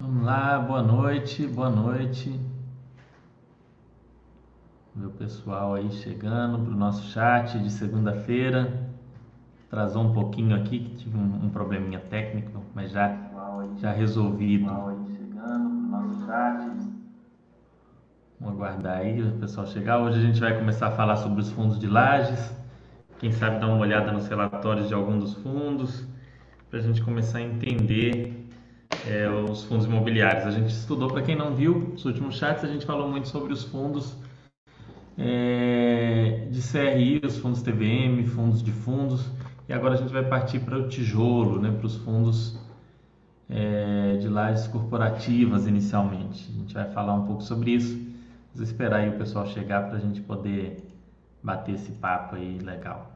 Vamos lá, boa noite, boa noite. Meu pessoal aí chegando para o nosso chat de segunda-feira. Trazou um pouquinho aqui, que tive um, um probleminha técnico, mas já, já resolvido. Vamos aguardar aí o pessoal chegar. Hoje a gente vai começar a falar sobre os fundos de lajes. Quem sabe dar uma olhada nos relatórios de algum dos fundos, para a gente começar a entender é, os fundos imobiliários. A gente estudou, para quem não viu, nos últimos chats a gente falou muito sobre os fundos é, de CRI, os fundos TVM, fundos de fundos, e agora a gente vai partir para o tijolo, né, para os fundos é, de lajes corporativas inicialmente. A gente vai falar um pouco sobre isso. Vamos esperar aí o pessoal chegar para a gente poder bater esse papo aí legal.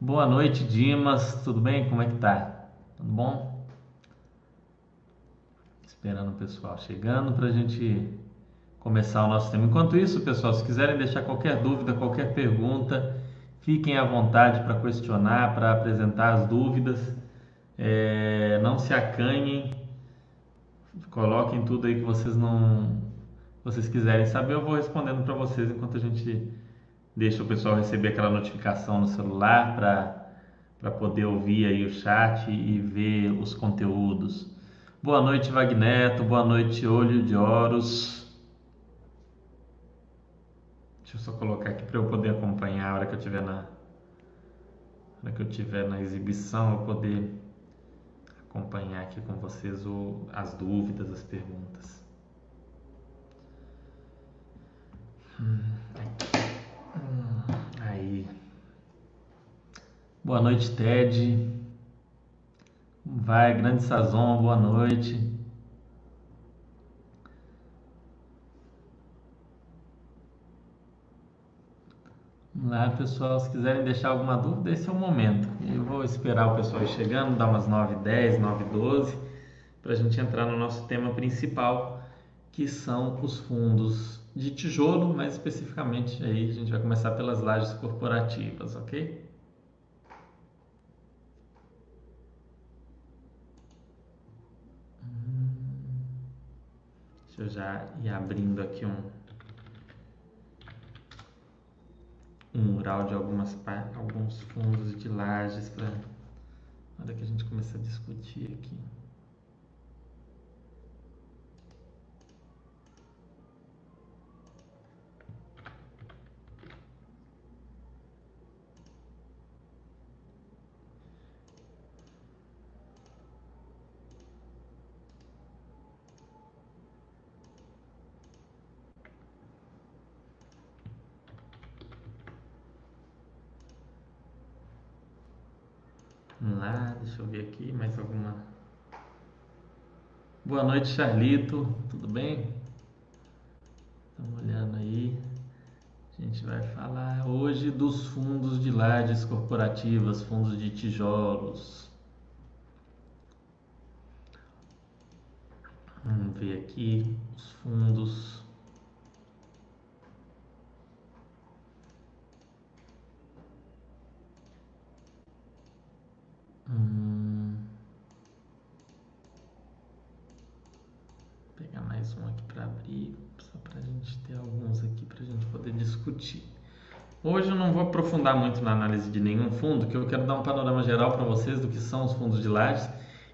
Boa noite, Dimas. Tudo bem? Como é que tá? Tudo bom? Esperando o pessoal chegando para a gente começar o nosso tema. Enquanto isso, pessoal, se quiserem deixar qualquer dúvida, qualquer pergunta, fiquem à vontade para questionar, para apresentar as dúvidas. É, não se acanhem, coloquem tudo aí que vocês não vocês quiserem saber, eu vou respondendo para vocês enquanto a gente deixa o pessoal receber aquela notificação no celular para poder ouvir aí o chat e ver os conteúdos. Boa noite, Vagneto. Boa noite, Olho de Horus. Deixa eu só colocar aqui para eu poder acompanhar a hora que eu tiver na hora que eu tiver na exibição, eu poder acompanhar aqui com vocês o, as dúvidas, as perguntas. Hum, hum, aí. Boa noite, Ted. Vai, grande Sazon, boa noite. Vamos lá, pessoal, se quiserem deixar alguma dúvida, esse é o momento. Eu vou esperar o pessoal ir chegando, dar umas 9 10 9 12 para a gente entrar no nosso tema principal, que são os fundos de tijolo, mais especificamente aí a gente vai começar pelas lajes corporativas, ok? Deixa eu já ir abrindo aqui um, um mural de algumas alguns fundos de lajes para na hora que a gente começar a discutir aqui. Vamos lá, deixa eu ver aqui mais alguma. Boa noite, Charlito. Tudo bem? Estamos olhando aí. A gente vai falar hoje dos fundos de lajes corporativas, fundos de tijolos. Vamos ver aqui os fundos Hum. Vou pegar mais um aqui para abrir, só para a gente ter alguns aqui para a gente poder discutir. Hoje eu não vou aprofundar muito na análise de nenhum fundo, que eu quero dar um panorama geral para vocês do que são os fundos de lajes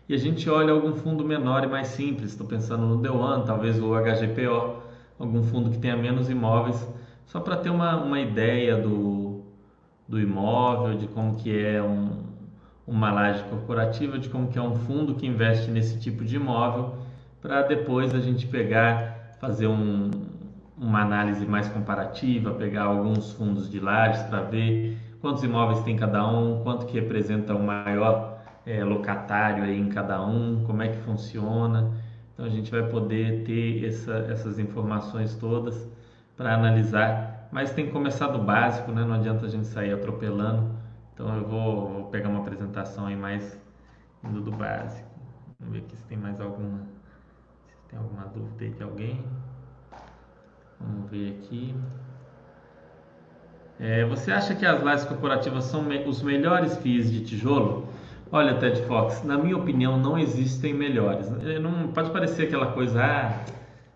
e a gente olha algum fundo menor e mais simples. Estou pensando no The talvez o HGPO, algum fundo que tenha menos imóveis, só para ter uma, uma ideia do, do imóvel, de como que é um, uma laje corporativa de como que é um fundo que investe nesse tipo de imóvel para depois a gente pegar, fazer um, uma análise mais comparativa, pegar alguns fundos de lajes para ver quantos imóveis tem cada um, quanto que representa o maior é, locatário aí em cada um, como é que funciona. Então a gente vai poder ter essa, essas informações todas para analisar, mas tem que começar do básico, né? não adianta a gente sair atropelando então eu vou, vou pegar uma apresentação aí mais indo do básico. Vamos ver aqui se tem mais alguma, tem alguma dúvida aí de alguém. Vamos ver aqui. É, você acha que as lajes corporativas são me os melhores FIIs de tijolo? Olha, Ted Fox, na minha opinião não existem melhores. Não pode parecer aquela coisa, ah,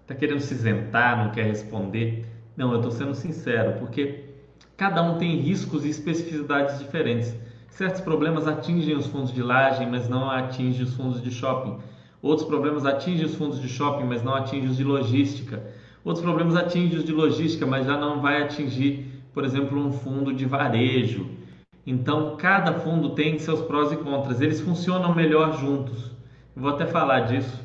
tá querendo se isentar, não quer responder. Não, eu estou sendo sincero, porque cada um tem riscos e especificidades diferentes. Certos problemas atingem os fundos de laje, mas não atingem os fundos de shopping. Outros problemas atingem os fundos de shopping, mas não atingem os de logística. Outros problemas atingem os de logística, mas já não vai atingir, por exemplo, um fundo de varejo. Então, cada fundo tem seus prós e contras. Eles funcionam melhor juntos. Eu vou até falar disso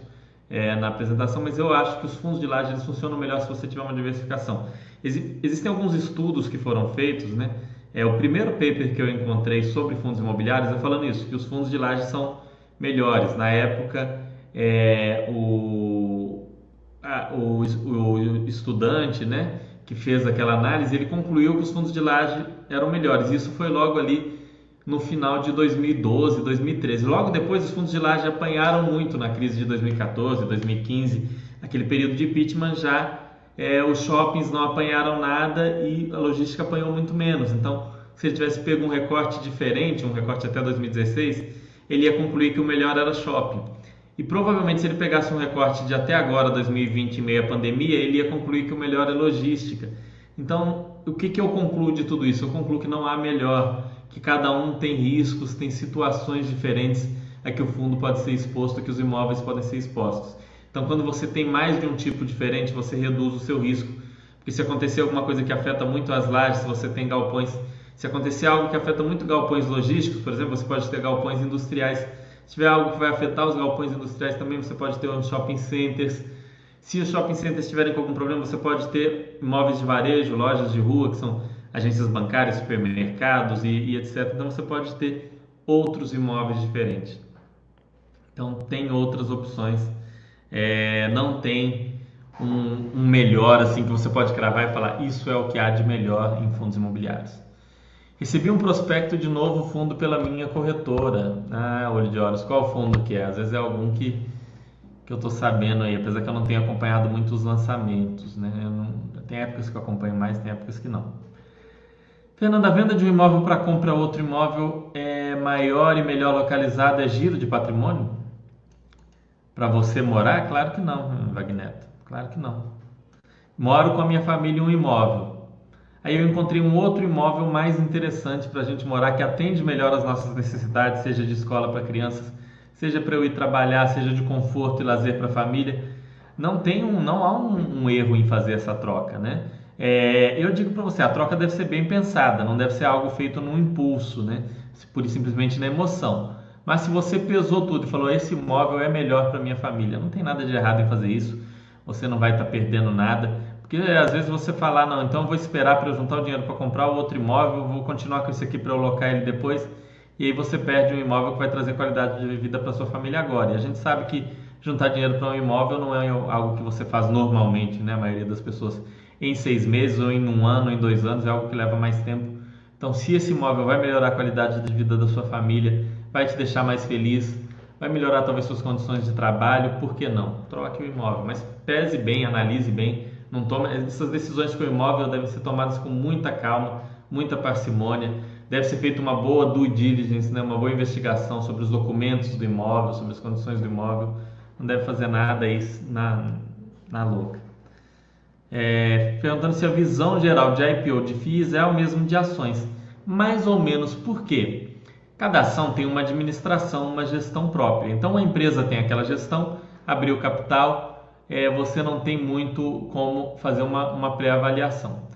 é, na apresentação, mas eu acho que os fundos de laje eles funcionam melhor se você tiver uma diversificação. Ex existem alguns estudos que foram feitos, né? É, o primeiro paper que eu encontrei sobre fundos imobiliários é falando isso, que os fundos de laje são melhores. Na época, é, o, a, o, o estudante, né? que fez aquela análise, ele concluiu que os fundos de laje eram melhores. Isso foi logo ali no final de 2012, 2013. Logo depois, os fundos de laje apanharam muito na crise de 2014, 2015, aquele período de impeachment já é, os shoppings não apanharam nada e a logística apanhou muito menos. Então, se ele tivesse pego um recorte diferente, um recorte até 2016, ele ia concluir que o melhor era shopping. E provavelmente se ele pegasse um recorte de até agora, 2020, meia pandemia, ele ia concluir que o melhor é logística. Então, o que, que eu concluo de tudo isso? Eu concluo que não há melhor, que cada um tem riscos, tem situações diferentes a que o fundo pode ser exposto, a que os imóveis podem ser expostos. Então, quando você tem mais de um tipo diferente, você reduz o seu risco. Porque se acontecer alguma coisa que afeta muito as lajes, se você tem galpões, se acontecer algo que afeta muito galpões logísticos, por exemplo, você pode ter galpões industriais se tiver algo que vai afetar os galpões industriais também, você pode ter os shopping centers. Se os shopping centers tiverem algum problema, você pode ter imóveis de varejo, lojas de rua, que são agências bancárias, supermercados e, e etc. Então você pode ter outros imóveis diferentes. Então tem outras opções. É, não tem um, um melhor assim que você pode cravar e falar isso é o que há de melhor em fundos imobiliários. Recebi um prospecto de novo fundo pela minha corretora. Ah, olho de olhos, qual fundo que é? Às vezes é algum que, que eu estou sabendo aí, apesar que eu não tenho acompanhado muito os lançamentos, né? Não, tem épocas que eu acompanho mais, tem épocas que não. Fernanda, a venda de um imóvel para comprar outro imóvel é maior e melhor localizada é giro de patrimônio? Para você morar? Claro que não, Wagneto. Claro que não. Moro com a minha família em um imóvel. Aí eu encontrei um outro imóvel mais interessante para a gente morar, que atende melhor as nossas necessidades, seja de escola para crianças, seja para eu ir trabalhar, seja de conforto e lazer para a família. Não tem um, não há um, um, erro em fazer essa troca, né? É, eu digo para você, a troca deve ser bem pensada, não deve ser algo feito num impulso, né? E simplesmente na emoção. Mas se você pesou tudo e falou esse imóvel é melhor para minha família, não tem nada de errado em fazer isso. Você não vai estar tá perdendo nada. Porque às vezes você falar, não, então vou esperar para eu juntar o dinheiro para comprar o outro imóvel, vou continuar com esse aqui para eu alocar ele depois, e aí você perde um imóvel que vai trazer qualidade de vida para sua família agora. E a gente sabe que juntar dinheiro para um imóvel não é algo que você faz normalmente, né? A maioria das pessoas em seis meses, ou em um ano, ou em dois anos, é algo que leva mais tempo. Então, se esse imóvel vai melhorar a qualidade de vida da sua família, vai te deixar mais feliz, vai melhorar talvez suas condições de trabalho, por que não? Troque o imóvel, mas pese bem, analise bem não toma, essas decisões com o imóvel devem ser tomadas com muita calma, muita parcimônia. Deve ser feita uma boa due diligence, né? uma boa investigação sobre os documentos do imóvel, sobre as condições do imóvel. Não deve fazer nada aí na, na louca. É, perguntando se a visão geral de IPO de FIIs é o mesmo de ações. Mais ou menos por quê? Cada ação tem uma administração, uma gestão própria. Então a empresa tem aquela gestão, abriu capital, é, você não tem muito como fazer uma, uma pré-avaliação.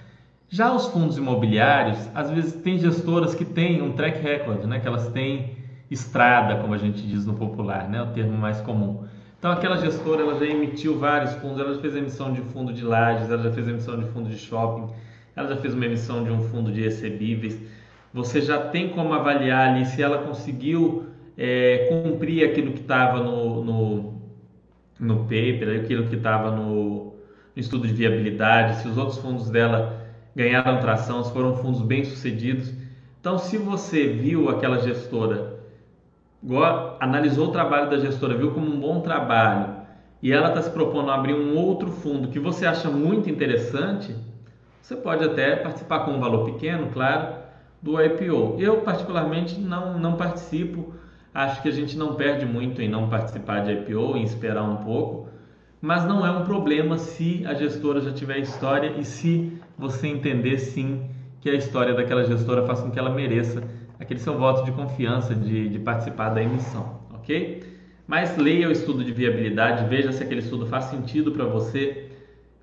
Já os fundos imobiliários, às vezes tem gestoras que têm um track record, né? que elas têm estrada, como a gente diz no popular, né? o termo mais comum. Então aquela gestora ela já emitiu vários fundos, ela já fez emissão de fundo de lajes, ela já fez emissão de fundo de shopping, ela já fez uma emissão de um fundo de recebíveis. Você já tem como avaliar ali se ela conseguiu é, cumprir aquilo que estava no, no no paper, aquilo que estava no, estudo de viabilidade, se os outros fundos dela ganharam tração, se foram fundos bem sucedidos. Então, se você viu aquela gestora, analisou o trabalho da gestora, viu como um bom trabalho e ela está se propondo a abrir um outro fundo que você acha muito interessante, você pode até participar com um valor pequeno, claro, do IPO. Eu, particularmente, não, não participo Acho que a gente não perde muito em não participar de IPO, em esperar um pouco, mas não é um problema se a gestora já tiver história e se você entender sim que a história daquela gestora faça com que ela mereça aquele seu voto de confiança de, de participar da emissão, ok? Mas leia o estudo de viabilidade, veja se aquele estudo faz sentido para você,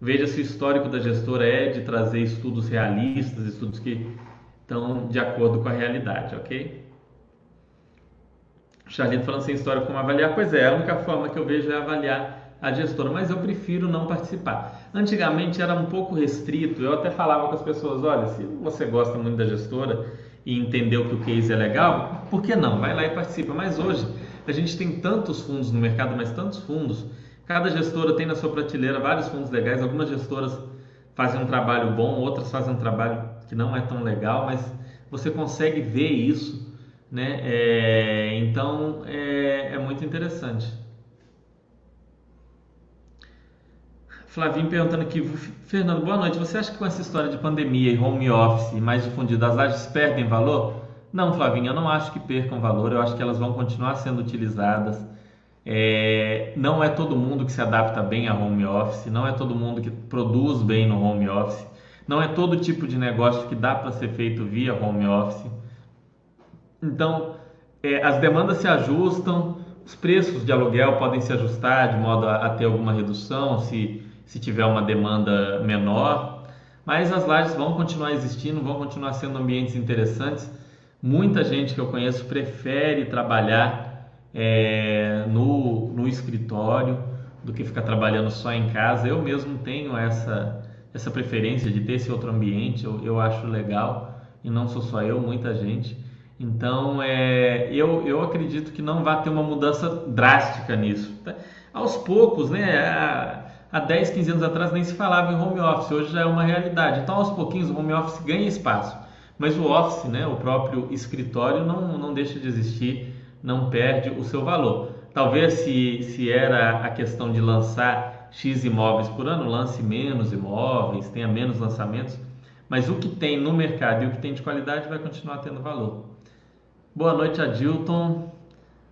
veja se o histórico da gestora é de trazer estudos realistas, estudos que estão de acordo com a realidade, ok? Charlito falando sem história como avaliar, pois é, a única forma que eu vejo é avaliar a gestora, mas eu prefiro não participar. Antigamente era um pouco restrito, eu até falava com as pessoas, olha, se você gosta muito da gestora e entendeu que o case é legal, por que não? Vai lá e participa. Mas hoje a gente tem tantos fundos no mercado, mas tantos fundos, cada gestora tem na sua prateleira vários fundos legais, algumas gestoras fazem um trabalho bom, outras fazem um trabalho que não é tão legal, mas você consegue ver isso, né? É, então é, é muito interessante. Flavinho perguntando aqui, Fernando, boa noite. Você acha que com essa história de pandemia e home office mais difundida, as lajes perdem valor? Não, Flavinho, eu não acho que percam valor. Eu acho que elas vão continuar sendo utilizadas. É, não é todo mundo que se adapta bem a home office, não é todo mundo que produz bem no home office, não é todo tipo de negócio que dá para ser feito via home office. Então, é, as demandas se ajustam, os preços de aluguel podem se ajustar de modo a, a ter alguma redução, se se tiver uma demanda menor, mas as lajes vão continuar existindo, vão continuar sendo ambientes interessantes. Muita gente que eu conheço prefere trabalhar é, no, no escritório do que ficar trabalhando só em casa. Eu mesmo tenho essa, essa preferência de ter esse outro ambiente, eu, eu acho legal e não sou só eu, muita gente. Então, é, eu, eu acredito que não vai ter uma mudança drástica nisso. Aos poucos, né? há 10, 15 anos atrás nem se falava em home office, hoje já é uma realidade. Então, aos pouquinhos, o home office ganha espaço. Mas o office, né, o próprio escritório, não, não deixa de existir, não perde o seu valor. Talvez se, se era a questão de lançar X imóveis por ano, lance menos imóveis, tenha menos lançamentos, mas o que tem no mercado e o que tem de qualidade vai continuar tendo valor. Boa noite, Adilton.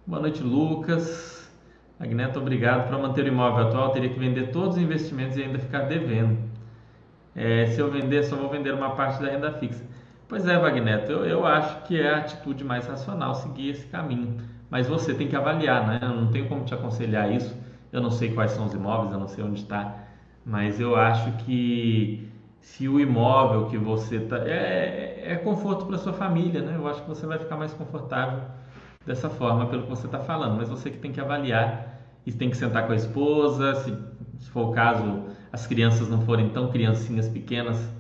Boa noite, Lucas. Agneto, obrigado. Para manter o imóvel atual, teria que vender todos os investimentos e ainda ficar devendo. É, se eu vender, só vou vender uma parte da renda fixa. Pois é, Wagneto, eu, eu acho que é a atitude mais racional seguir esse caminho. Mas você tem que avaliar, né? Eu não tenho como te aconselhar isso. Eu não sei quais são os imóveis, eu não sei onde está. Mas eu acho que se o imóvel que você está. É, é conforto para sua família, né? Eu acho que você vai ficar mais confortável dessa forma, pelo que você está falando. Mas você que tem que avaliar e tem que sentar com a esposa, se, se for o caso, as crianças não forem tão criancinhas pequenas,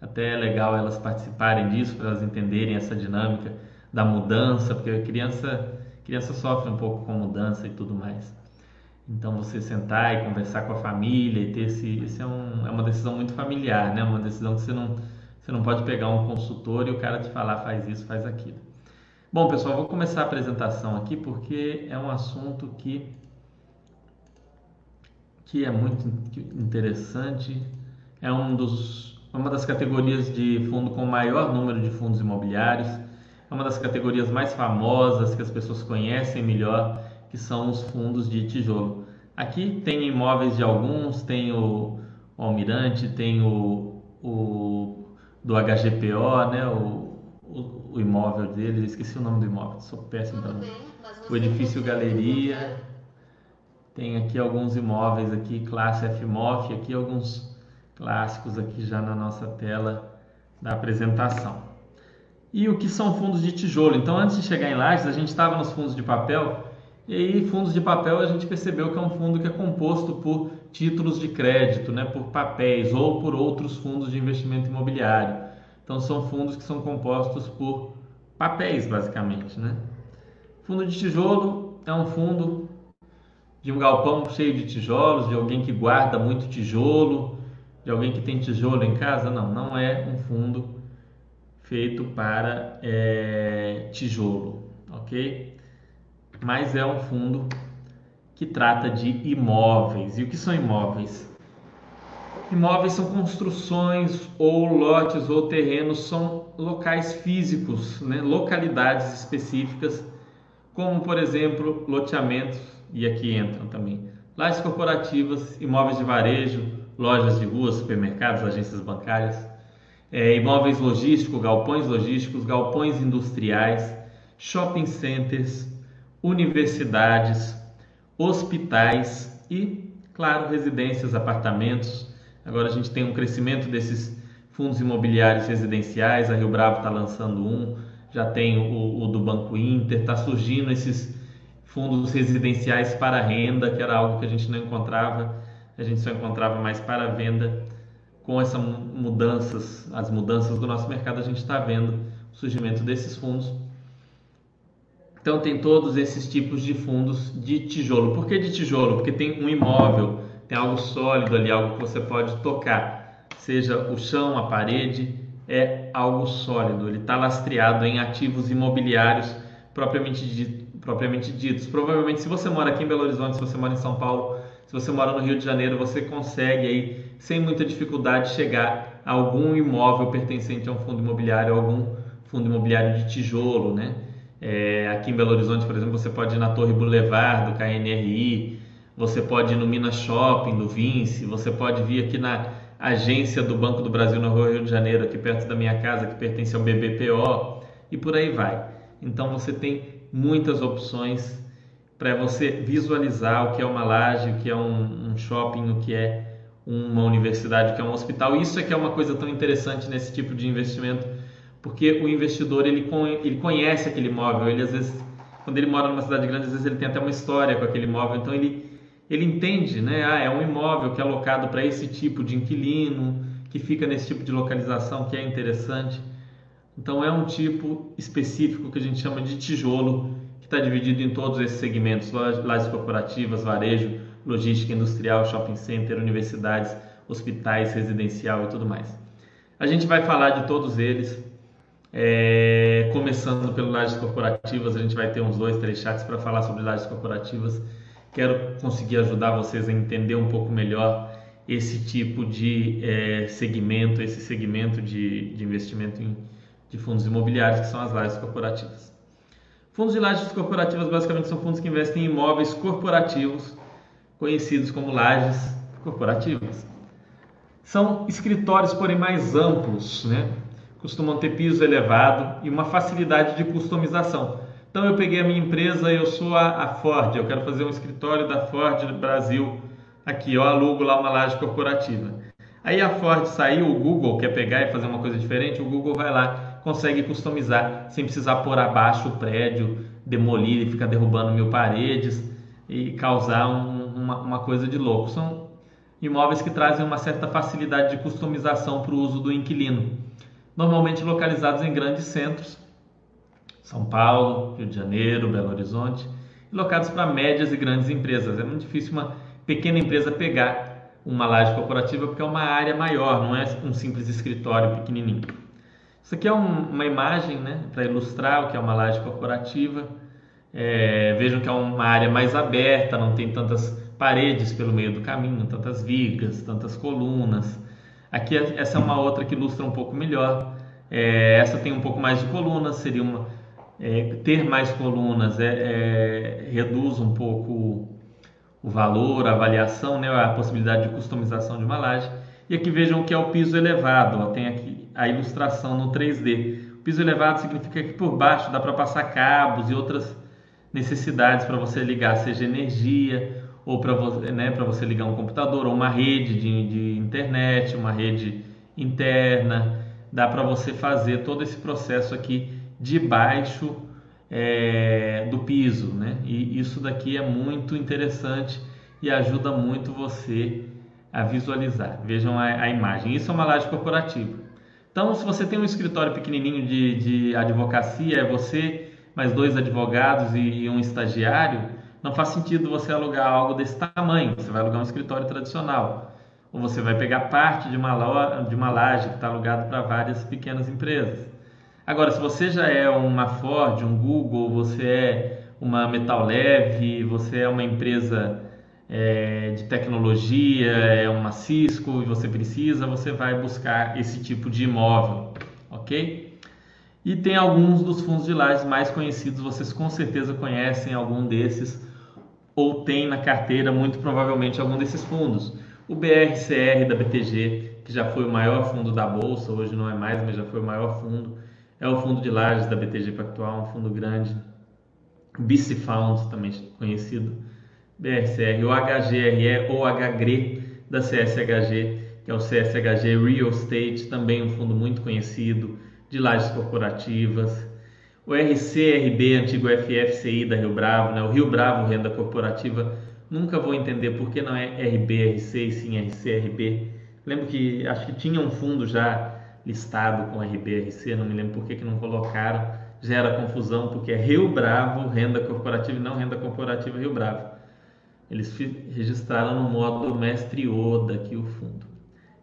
até é legal elas participarem disso para elas entenderem essa dinâmica da mudança, porque a criança, criança sofre um pouco com mudança e tudo mais. Então você sentar e conversar com a família e ter esse, esse é, um, é uma decisão muito familiar, né? Uma decisão que você não, você não pode pegar um consultor e o cara te falar faz isso, faz aquilo. Bom, pessoal, vou começar a apresentação aqui porque é um assunto que que é muito interessante. É um dos, uma das categorias de fundo com maior número de fundos imobiliários. É uma das categorias mais famosas que as pessoas conhecem melhor, que são os fundos de tijolo. Aqui tem imóveis de alguns, tem o, o Almirante, tem o, o do HGPO, né? O, o, o imóvel dele, esqueci o nome do imóvel, sou péssimo para O edifício Galeria tem aqui alguns imóveis aqui, classe FMOF, aqui alguns clássicos aqui já na nossa tela da apresentação. E o que são fundos de tijolo? Então, antes de chegar em lajes, a gente estava nos fundos de papel, e aí fundos de papel a gente percebeu que é um fundo que é composto por títulos de crédito, né, por papéis ou por outros fundos de investimento imobiliário. Então, são fundos que são compostos por papéis, basicamente, né? Fundo de tijolo é um fundo de um galpão cheio de tijolos, de alguém que guarda muito tijolo, de alguém que tem tijolo em casa? Não, não é um fundo feito para é, tijolo, ok? Mas é um fundo que trata de imóveis. E o que são imóveis? Imóveis são construções ou lotes ou terrenos, são locais físicos, né? localidades específicas como por exemplo loteamentos, e aqui entram também lajes corporativas, imóveis de varejo, lojas de rua, supermercados, agências bancárias, é, imóveis logísticos, galpões logísticos, galpões industriais, shopping centers, universidades, hospitais e, claro, residências, apartamentos. Agora a gente tem um crescimento desses fundos imobiliários residenciais, a Rio Bravo está lançando um, já tem o, o do Banco Inter, está surgindo esses fundos residenciais para renda, que era algo que a gente não encontrava, a gente só encontrava mais para venda. Com essas mudanças, as mudanças do nosso mercado, a gente está vendo o surgimento desses fundos. Então tem todos esses tipos de fundos de tijolo. Por que de tijolo? Porque tem um imóvel, tem algo sólido ali, algo que você pode tocar, seja o chão, a parede, é algo sólido. Ele está lastreado em ativos imobiliários propriamente dito, propriamente ditos. Provavelmente, se você mora aqui em Belo Horizonte, se você mora em São Paulo, se você mora no Rio de Janeiro, você consegue aí, sem muita dificuldade, chegar a algum imóvel pertencente a um fundo imobiliário, algum fundo imobiliário de tijolo, né? É, aqui em Belo Horizonte, por exemplo, você pode ir na Torre Boulevard do KNRI, você pode ir no Minas Shopping do Vinci, você pode vir aqui na agência do Banco do Brasil no Rio de Janeiro, aqui perto da minha casa, que pertence ao BBPO, e por aí vai. Então você tem muitas opções para você visualizar o que é uma laje, o que é um, um, shopping, o que é uma universidade, o que é um hospital. Isso é que é uma coisa tão interessante nesse tipo de investimento, porque o investidor ele, ele conhece aquele imóvel, ele às vezes, quando ele mora numa cidade grande, às vezes ele tem até uma história com aquele imóvel, então ele, ele entende, né? Ah, é um imóvel que é alocado para esse tipo de inquilino, que fica nesse tipo de localização que é interessante. Então é um tipo específico que a gente chama de tijolo, que está dividido em todos esses segmentos: lajes corporativas, varejo, logística industrial, shopping center, universidades, hospitais, residencial e tudo mais. A gente vai falar de todos eles, é, começando pelo lajes corporativas. A gente vai ter uns dois, três chats para falar sobre lajes corporativas. Quero conseguir ajudar vocês a entender um pouco melhor esse tipo de é, segmento, esse segmento de, de investimento em de fundos imobiliários, que são as lajes corporativas. Fundos de lajes corporativas basicamente são fundos que investem em imóveis corporativos, conhecidos como lajes corporativas. São escritórios, porém mais amplos, né? Costumam ter piso elevado e uma facilidade de customização. Então eu peguei a minha empresa, eu sou a, a Ford, eu quero fazer um escritório da Ford Brasil, aqui eu alugo lá uma laje corporativa. Aí a Ford saiu, o Google quer pegar e fazer uma coisa diferente, o Google vai lá consegue customizar sem precisar pôr abaixo o prédio, demolir e ficar derrubando mil paredes e causar um, uma, uma coisa de louco. São imóveis que trazem uma certa facilidade de customização para o uso do inquilino, normalmente localizados em grandes centros, São Paulo, Rio de Janeiro, Belo Horizonte, e locados para médias e grandes empresas. É muito difícil uma pequena empresa pegar uma laje corporativa porque é uma área maior, não é um simples escritório pequenininho. Isso aqui é um, uma imagem né, para ilustrar o que é uma laje corporativa. É, vejam que é uma área mais aberta, não tem tantas paredes pelo meio do caminho, tantas vigas, tantas colunas. Aqui essa é uma outra que ilustra um pouco melhor. É, essa tem um pouco mais de colunas, seria uma é, ter mais colunas é, é reduz um pouco o valor, a avaliação, né, a possibilidade de customização de uma laje. E aqui vejam que é o piso elevado, ó, tem aqui a ilustração no 3D. O piso elevado significa que por baixo dá para passar cabos e outras necessidades para você ligar, seja energia ou para você, né, você ligar um computador ou uma rede de, de internet, uma rede interna. Dá para você fazer todo esse processo aqui debaixo é, do piso, né? E isso daqui é muito interessante e ajuda muito você a visualizar. Vejam a, a imagem. Isso é uma laje corporativa. Então, se você tem um escritório pequenininho de, de advocacia, é você, mais dois advogados e um estagiário, não faz sentido você alugar algo desse tamanho. Você vai alugar um escritório tradicional. Ou você vai pegar parte de uma, de uma laje que está alugado para várias pequenas empresas. Agora, se você já é uma Ford, um Google, você é uma Metal Leve, você é uma empresa é, de tecnologia, é uma Cisco e você precisa, você vai buscar esse tipo de imóvel, ok? E tem alguns dos fundos de lajes mais conhecidos, vocês com certeza conhecem algum desses ou tem na carteira muito provavelmente algum desses fundos. O BRCR da BTG, que já foi o maior fundo da bolsa, hoje não é mais, mas já foi o maior fundo. É o fundo de lajes da BTG Pactual, um fundo grande. BC Fund, também conhecido. BRCR, o HGRE ou HGRE da CSHG, que é o CSHG Real Estate, também um fundo muito conhecido de lajes corporativas. O RCRB, antigo FFCI da Rio Bravo, né? o Rio Bravo Renda Corporativa, nunca vou entender por que não é RBRC e sim RCRB. Lembro que acho que tinha um fundo já listado com RBRC, não me lembro por que, que não colocaram. Gera confusão porque é Rio Bravo Renda Corporativa e não Renda Corporativa Rio Bravo. Eles registraram no modo Mestre Oda aqui o fundo.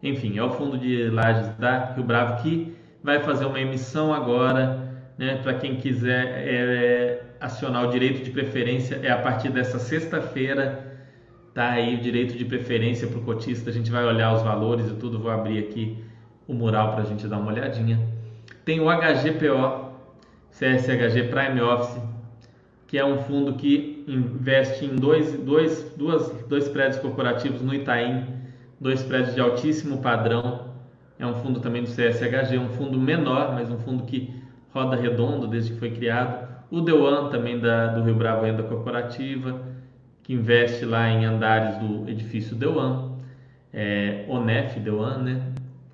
Enfim, é o fundo de lajes da Rio Bravo que vai fazer uma emissão agora, né, para quem quiser é, acionar o direito de preferência, é a partir dessa sexta-feira, tá aí o direito de preferência para o cotista, a gente vai olhar os valores e tudo, vou abrir aqui o mural para a gente dar uma olhadinha. Tem o HGPO, CSHG Prime Office, que é um fundo que investe em dois, dois, duas, dois prédios corporativos no Itaim, dois prédios de altíssimo padrão, é um fundo também do CSHG, um fundo menor, mas um fundo que roda redondo desde que foi criado. O Deuan também da, do Rio Bravo Renda Corporativa, que investe lá em andares do edifício Deuan. É, Onef Deuan, né?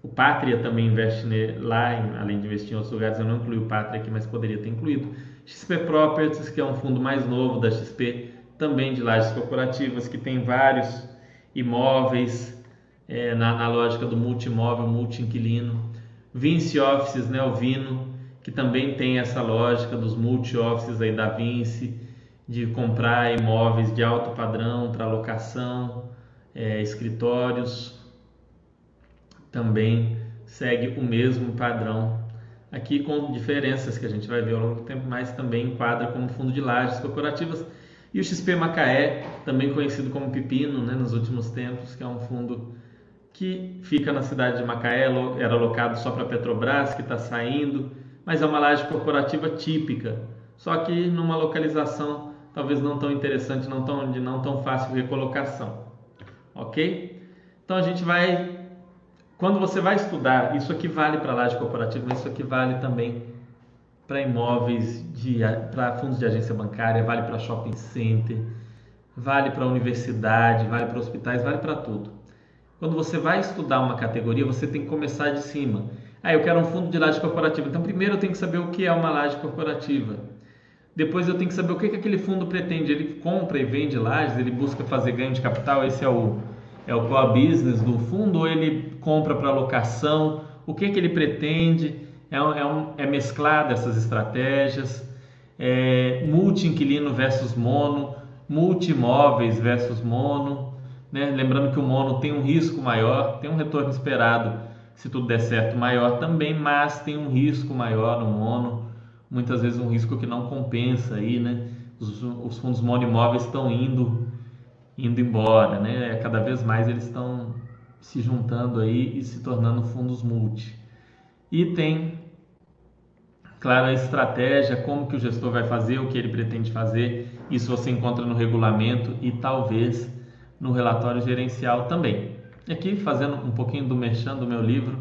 O Pátria também investe lá, em, além de investir em outros lugares. Eu não incluí o Pátria aqui, mas poderia ter incluído. XP Properties, que é um fundo mais novo da XP, também de lajes corporativas, que tem vários imóveis é, na, na, lógica do multimóvel, multi-inquilino. Vinci Offices, né, o Vino, que também tem essa lógica dos multi-offices aí da Vinci, de comprar imóveis de alto padrão para locação, é, escritórios, também segue o mesmo padrão. Aqui com diferenças que a gente vai ver ao longo do tempo, mas também enquadra como fundo de lajes corporativas. E o XP Macaé, também conhecido como Pepino né, nos últimos tempos, que é um fundo que fica na cidade de Macaé, era alocado só para Petrobras, que está saindo, mas é uma laje corporativa típica, só que numa localização talvez não tão interessante, não tão, de não tão fácil recolocação. Ok? Então a gente vai, quando você vai estudar, isso aqui vale para laje corporativa, mas isso aqui vale também para imóveis, para fundos de agência bancária, vale para shopping center, vale para universidade, vale para hospitais, vale para tudo. Quando você vai estudar uma categoria, você tem que começar de cima. Ah, eu quero um fundo de laje corporativa. Então, primeiro eu tenho que saber o que é uma laje corporativa. Depois eu tenho que saber o que, que aquele fundo pretende. Ele compra e vende lajes, ele busca fazer ganho de capital, esse é o, é o core business do fundo, ou ele compra para locação, o que, que ele pretende, é, é, um, é mesclar dessas estratégias, é multi-inquilino versus mono, multi-imóveis versus mono, né? Lembrando que o mono tem um risco maior, tem um retorno esperado, se tudo der certo, maior também, mas tem um risco maior no mono, muitas vezes um risco que não compensa aí, né? Os, os fundos monoimóveis estão indo indo embora, né? Cada vez mais eles estão se juntando aí e se tornando fundos multi. E tem, claro, a estratégia, como que o gestor vai fazer, o que ele pretende fazer. Isso você encontra no regulamento e talvez no relatório gerencial também. E aqui, fazendo um pouquinho do merchan do meu livro,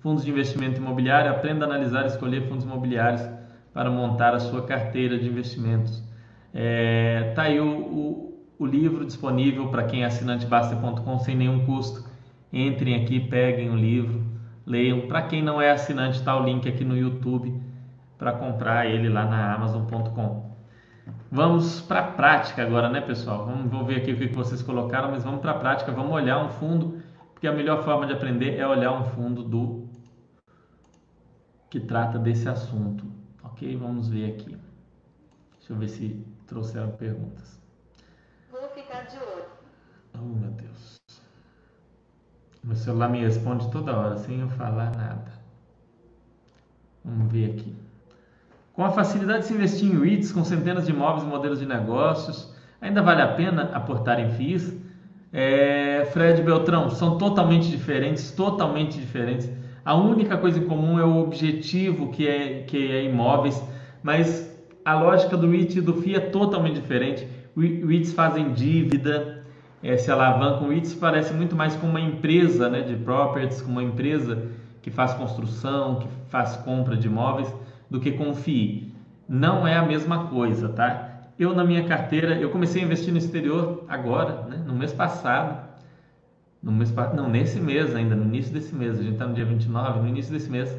Fundos de Investimento Imobiliário, aprenda a analisar e escolher fundos imobiliários para montar a sua carteira de investimentos. É, tá aí o, o, o livro disponível para quem é assinante Basta.com sem nenhum custo. Entrem aqui, peguem o livro, leiam. Para quem não é assinante, está o link aqui no YouTube para comprar ele lá na Amazon.com. Vamos para a prática agora, né, pessoal? Vamos, ver aqui o que vocês colocaram, mas vamos para a prática. Vamos olhar um fundo, porque a melhor forma de aprender é olhar um fundo do que trata desse assunto. Ok? Vamos ver aqui. Deixa eu ver se trouxeram perguntas. Vou ficar de olho. Oh, meu Deus. Meu celular me responde toda hora, sem eu falar nada. Vamos ver aqui. Com a facilidade de se investir em REITs com centenas de imóveis e modelos de negócios, ainda vale a pena aportar em FIIs? É, Fred Beltrão, são totalmente diferentes, totalmente diferentes. A única coisa em comum é o objetivo que é, que é imóveis, mas a lógica do REIT e do FII é totalmente diferente. REITs fazem dívida, é, se alavancam. O REITs parece muito mais com uma empresa né, de properties, com uma empresa que faz construção, que faz compra de imóveis, do que com o FII. Não é a mesma coisa, tá? Eu na minha carteira, eu comecei a investir no exterior agora, né, no mês passado. No mês, não, nesse mês ainda, no início desse mês, a gente está no dia 29, no início desse mês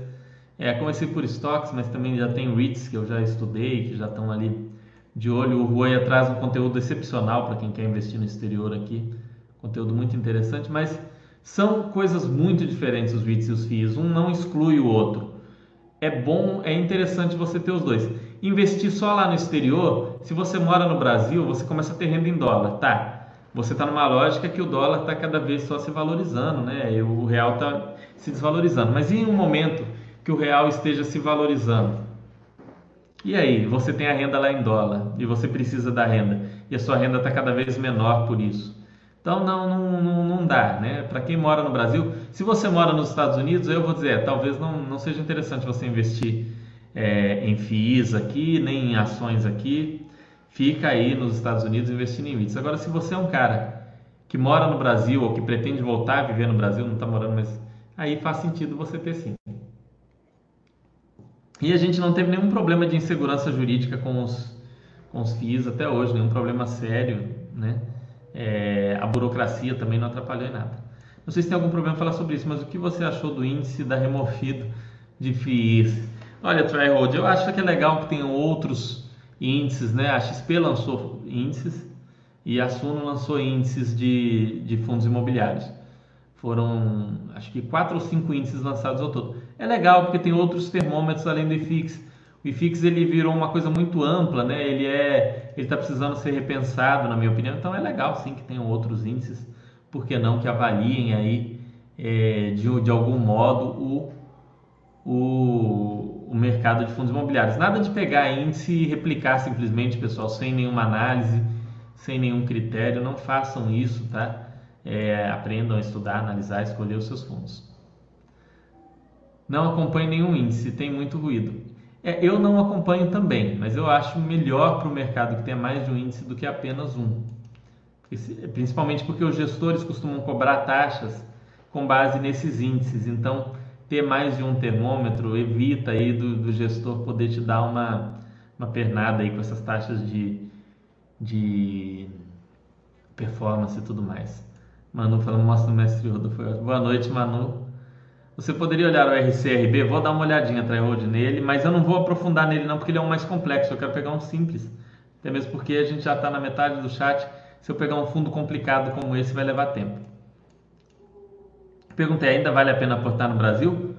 é, comecei por estoques, mas também já tem REITs que eu já estudei, que já estão ali de olho. O Rui traz um conteúdo excepcional para quem quer investir no exterior aqui, conteúdo muito interessante, mas são coisas muito diferentes os REITs e os FIIs, um não exclui o outro. É bom, é interessante você ter os dois. Investir só lá no exterior, se você mora no Brasil, você começa a ter renda em dólar, tá? Você está numa lógica que o dólar está cada vez só se valorizando, né? E o real está se desvalorizando. Mas em um momento que o real esteja se valorizando. E aí, você tem a renda lá em dólar e você precisa da renda e a sua renda está cada vez menor por isso. Então não, não, não, dá, né? Para quem mora no Brasil, se você mora nos Estados Unidos, eu vou dizer, é, talvez não, não seja interessante você investir é, em FIIs aqui, nem em ações aqui. Fica aí nos Estados Unidos investindo em REITs. Agora, se você é um cara que mora no Brasil ou que pretende voltar a viver no Brasil, não está morando, mas aí faz sentido você ter sim. E a gente não teve nenhum problema de insegurança jurídica com os, com os FIIs até hoje, nenhum problema sério, né? É, a burocracia também não atrapalhou em nada. Não sei se tem algum problema falar sobre isso, mas o que você achou do índice da removido de FIIs? Olha, Tryhold, eu acho que é legal que tenham outros índices, né? A XP lançou índices e a Suno lançou índices de, de fundos imobiliários. Foram, acho que quatro ou cinco índices lançados ao todo. É legal porque tem outros termômetros além do IFIX. O IFIX ele virou uma coisa muito ampla, né? Ele é, ele está precisando ser repensado, na minha opinião. Então é legal sim que tenham outros índices, por que não que avaliem aí é, de, de algum modo o, o, o mercado de fundos imobiliários. Nada de pegar índice e replicar simplesmente, pessoal, sem nenhuma análise, sem nenhum critério. Não façam isso, tá? É, aprendam a estudar, analisar, escolher os seus fundos. Não acompanho nenhum índice, tem muito ruído. É, eu não acompanho também, mas eu acho melhor para o mercado que tenha mais de um índice do que apenas um. Principalmente porque os gestores costumam cobrar taxas com base nesses índices. Então, ter mais de um termômetro evita aí do, do gestor poder te dar uma, uma pernada aí com essas taxas de, de performance e tudo mais. Manu falando, mostra o mestre Rodolfo. Boa noite, Manu. Você poderia olhar o RCRB, vou dar uma olhadinha, Tryhold, nele, mas eu não vou aprofundar nele não, porque ele é um mais complexo, eu quero pegar um simples. Até mesmo porque a gente já está na metade do chat, se eu pegar um fundo complicado como esse vai levar tempo. Perguntei, ainda vale a pena aportar no Brasil?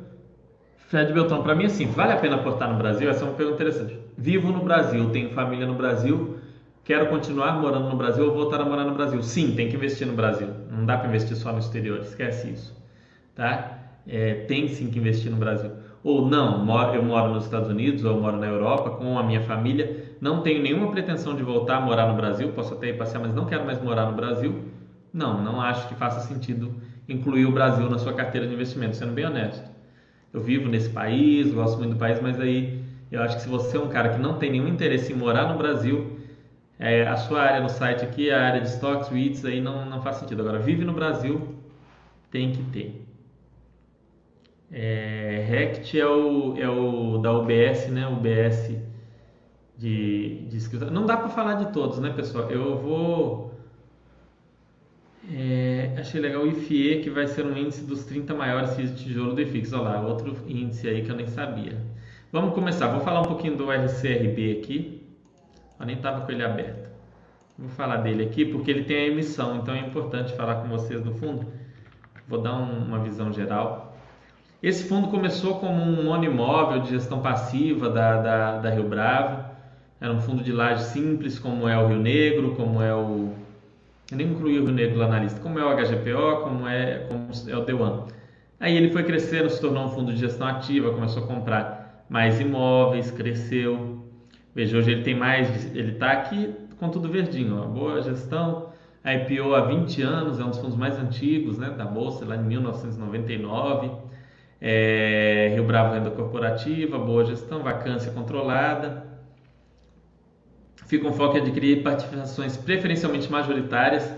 Fred Beltrão, para mim assim, vale a pena aportar no Brasil? Essa é uma pergunta interessante. Vivo no Brasil, tenho família no Brasil, quero continuar morando no Brasil ou voltar a morar no Brasil? Sim, tem que investir no Brasil. Não dá para investir só no exterior, esquece isso. Tá? é, tem sim que investir no Brasil. Ou não, eu moro nos Estados Unidos ou eu moro na Europa com a minha família, não tenho nenhuma pretensão de voltar a morar no Brasil, posso até ir passear, mas não quero mais morar no Brasil. Não, não acho que faça sentido incluir o Brasil na sua carteira de investimento, sendo bem honesto. Eu vivo nesse país, gosto muito do país, mas aí eu acho que se você é um cara que não tem nenhum interesse em morar no Brasil, é, a sua área no site aqui, a área de stocks, REITs, aí não, não faz sentido. Agora, vive no Brasil, tem que ter. É, Rect é o, é o da UBS, né? UBS de, de. Não dá para falar de todos, né, pessoal? Eu vou. É, achei legal o IFIE, que vai ser um índice dos 30 maiores FIIs de tijolo do IFIX. Olha lá, outro índice aí que eu nem sabia. Vamos começar. Vou falar um pouquinho do RCRB aqui. Eu nem estava com ele aberto. Vou falar dele aqui porque ele tem a emissão, então é importante falar com vocês no fundo. Vou dar um, uma visão geral. Esse fundo começou como um monoimóvel de gestão passiva da, da, da Rio Bravo. Era um fundo de laje simples, como é o Rio Negro, como é o. Nem incluí o Rio Negro lá na lista, como é o HGPO, como é, como é o D1. Aí ele foi crescendo, se tornou um fundo de gestão ativa, começou a comprar mais imóveis, cresceu. Veja, hoje ele tem mais, ele está aqui com tudo verdinho, ó, boa gestão. A IPO há 20 anos, é um dos fundos mais antigos né, da Bolsa, lá em 1999 É, Rio Bravo Renda Corporativa, boa gestão, vacância controlada. Fica um foco em adquirir participações preferencialmente majoritárias.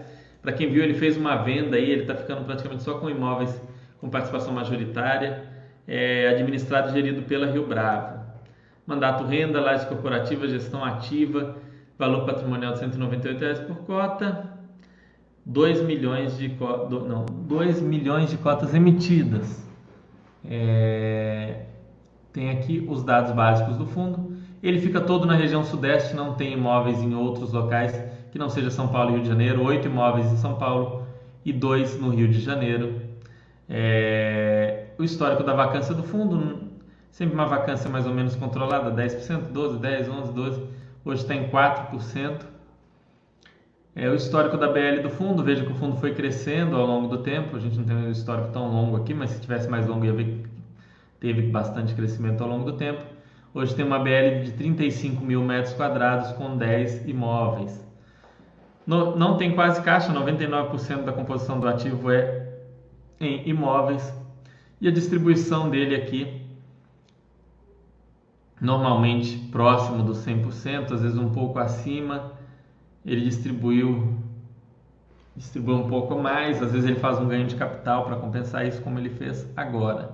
Para quem viu, ele fez uma venda aí, ele está ficando praticamente só com imóveis com participação majoritária, é, administrado e gerido pela Rio Bravo. Mandato renda, laje corporativa, gestão ativa, valor patrimonial de 198 reais por cota, 2 milhões de, não, 2 milhões de cotas emitidas. É, tem aqui os dados básicos do fundo. Ele fica todo na região sudeste, não tem imóveis em outros locais que não seja São Paulo e Rio de Janeiro. Oito imóveis em São Paulo e dois no Rio de Janeiro. É, o histórico da vacância do fundo, sempre uma vacância mais ou menos controlada, 10%, 12%, 10%, 11%, 12%. Hoje está em 4%. É, o histórico da BL do fundo, veja que o fundo foi crescendo ao longo do tempo. A gente não tem um histórico tão longo aqui, mas se tivesse mais longo ia ver que teve bastante crescimento ao longo do tempo. Hoje tem uma BL de 35 mil metros quadrados com 10 imóveis. No, não tem quase caixa, 99% da composição do ativo é em imóveis. E a distribuição dele aqui, normalmente próximo dos 100%, às vezes um pouco acima ele distribuiu distribui um pouco mais, às vezes ele faz um ganho de capital para compensar isso, como ele fez agora.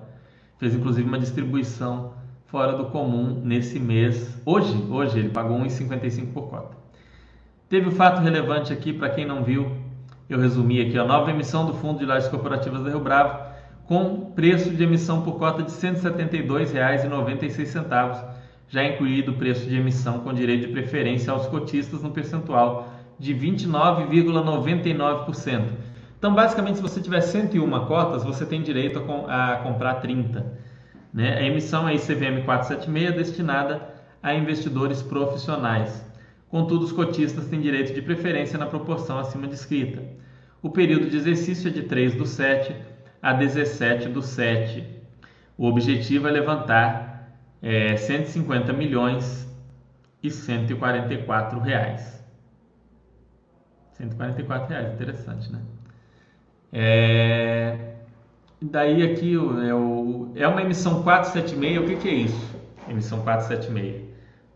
Fez inclusive uma distribuição fora do comum nesse mês. Hoje, hoje ele pagou 1,55 por cota. Teve um fato relevante aqui para quem não viu, eu resumi aqui a nova emissão do Fundo de Lajes Corporativas da Rio Bravo com preço de emissão por cota de R$ 172,96 já incluído o preço de emissão com direito de preferência aos cotistas no percentual de 29,99%. Então, basicamente, se você tiver 101 cotas, você tem direito a, a comprar 30. Né? A emissão é ICVM 476 destinada a investidores profissionais. Contudo, os cotistas têm direito de preferência na proporção acima descrita. O período de exercício é de 3 do 7 a 17 do 7. O objetivo é levantar é, 150 milhões e 144 reais. 144 reais, interessante, né? É, daí aqui é, o, é uma emissão 476, o que, que é isso? Emissão 476.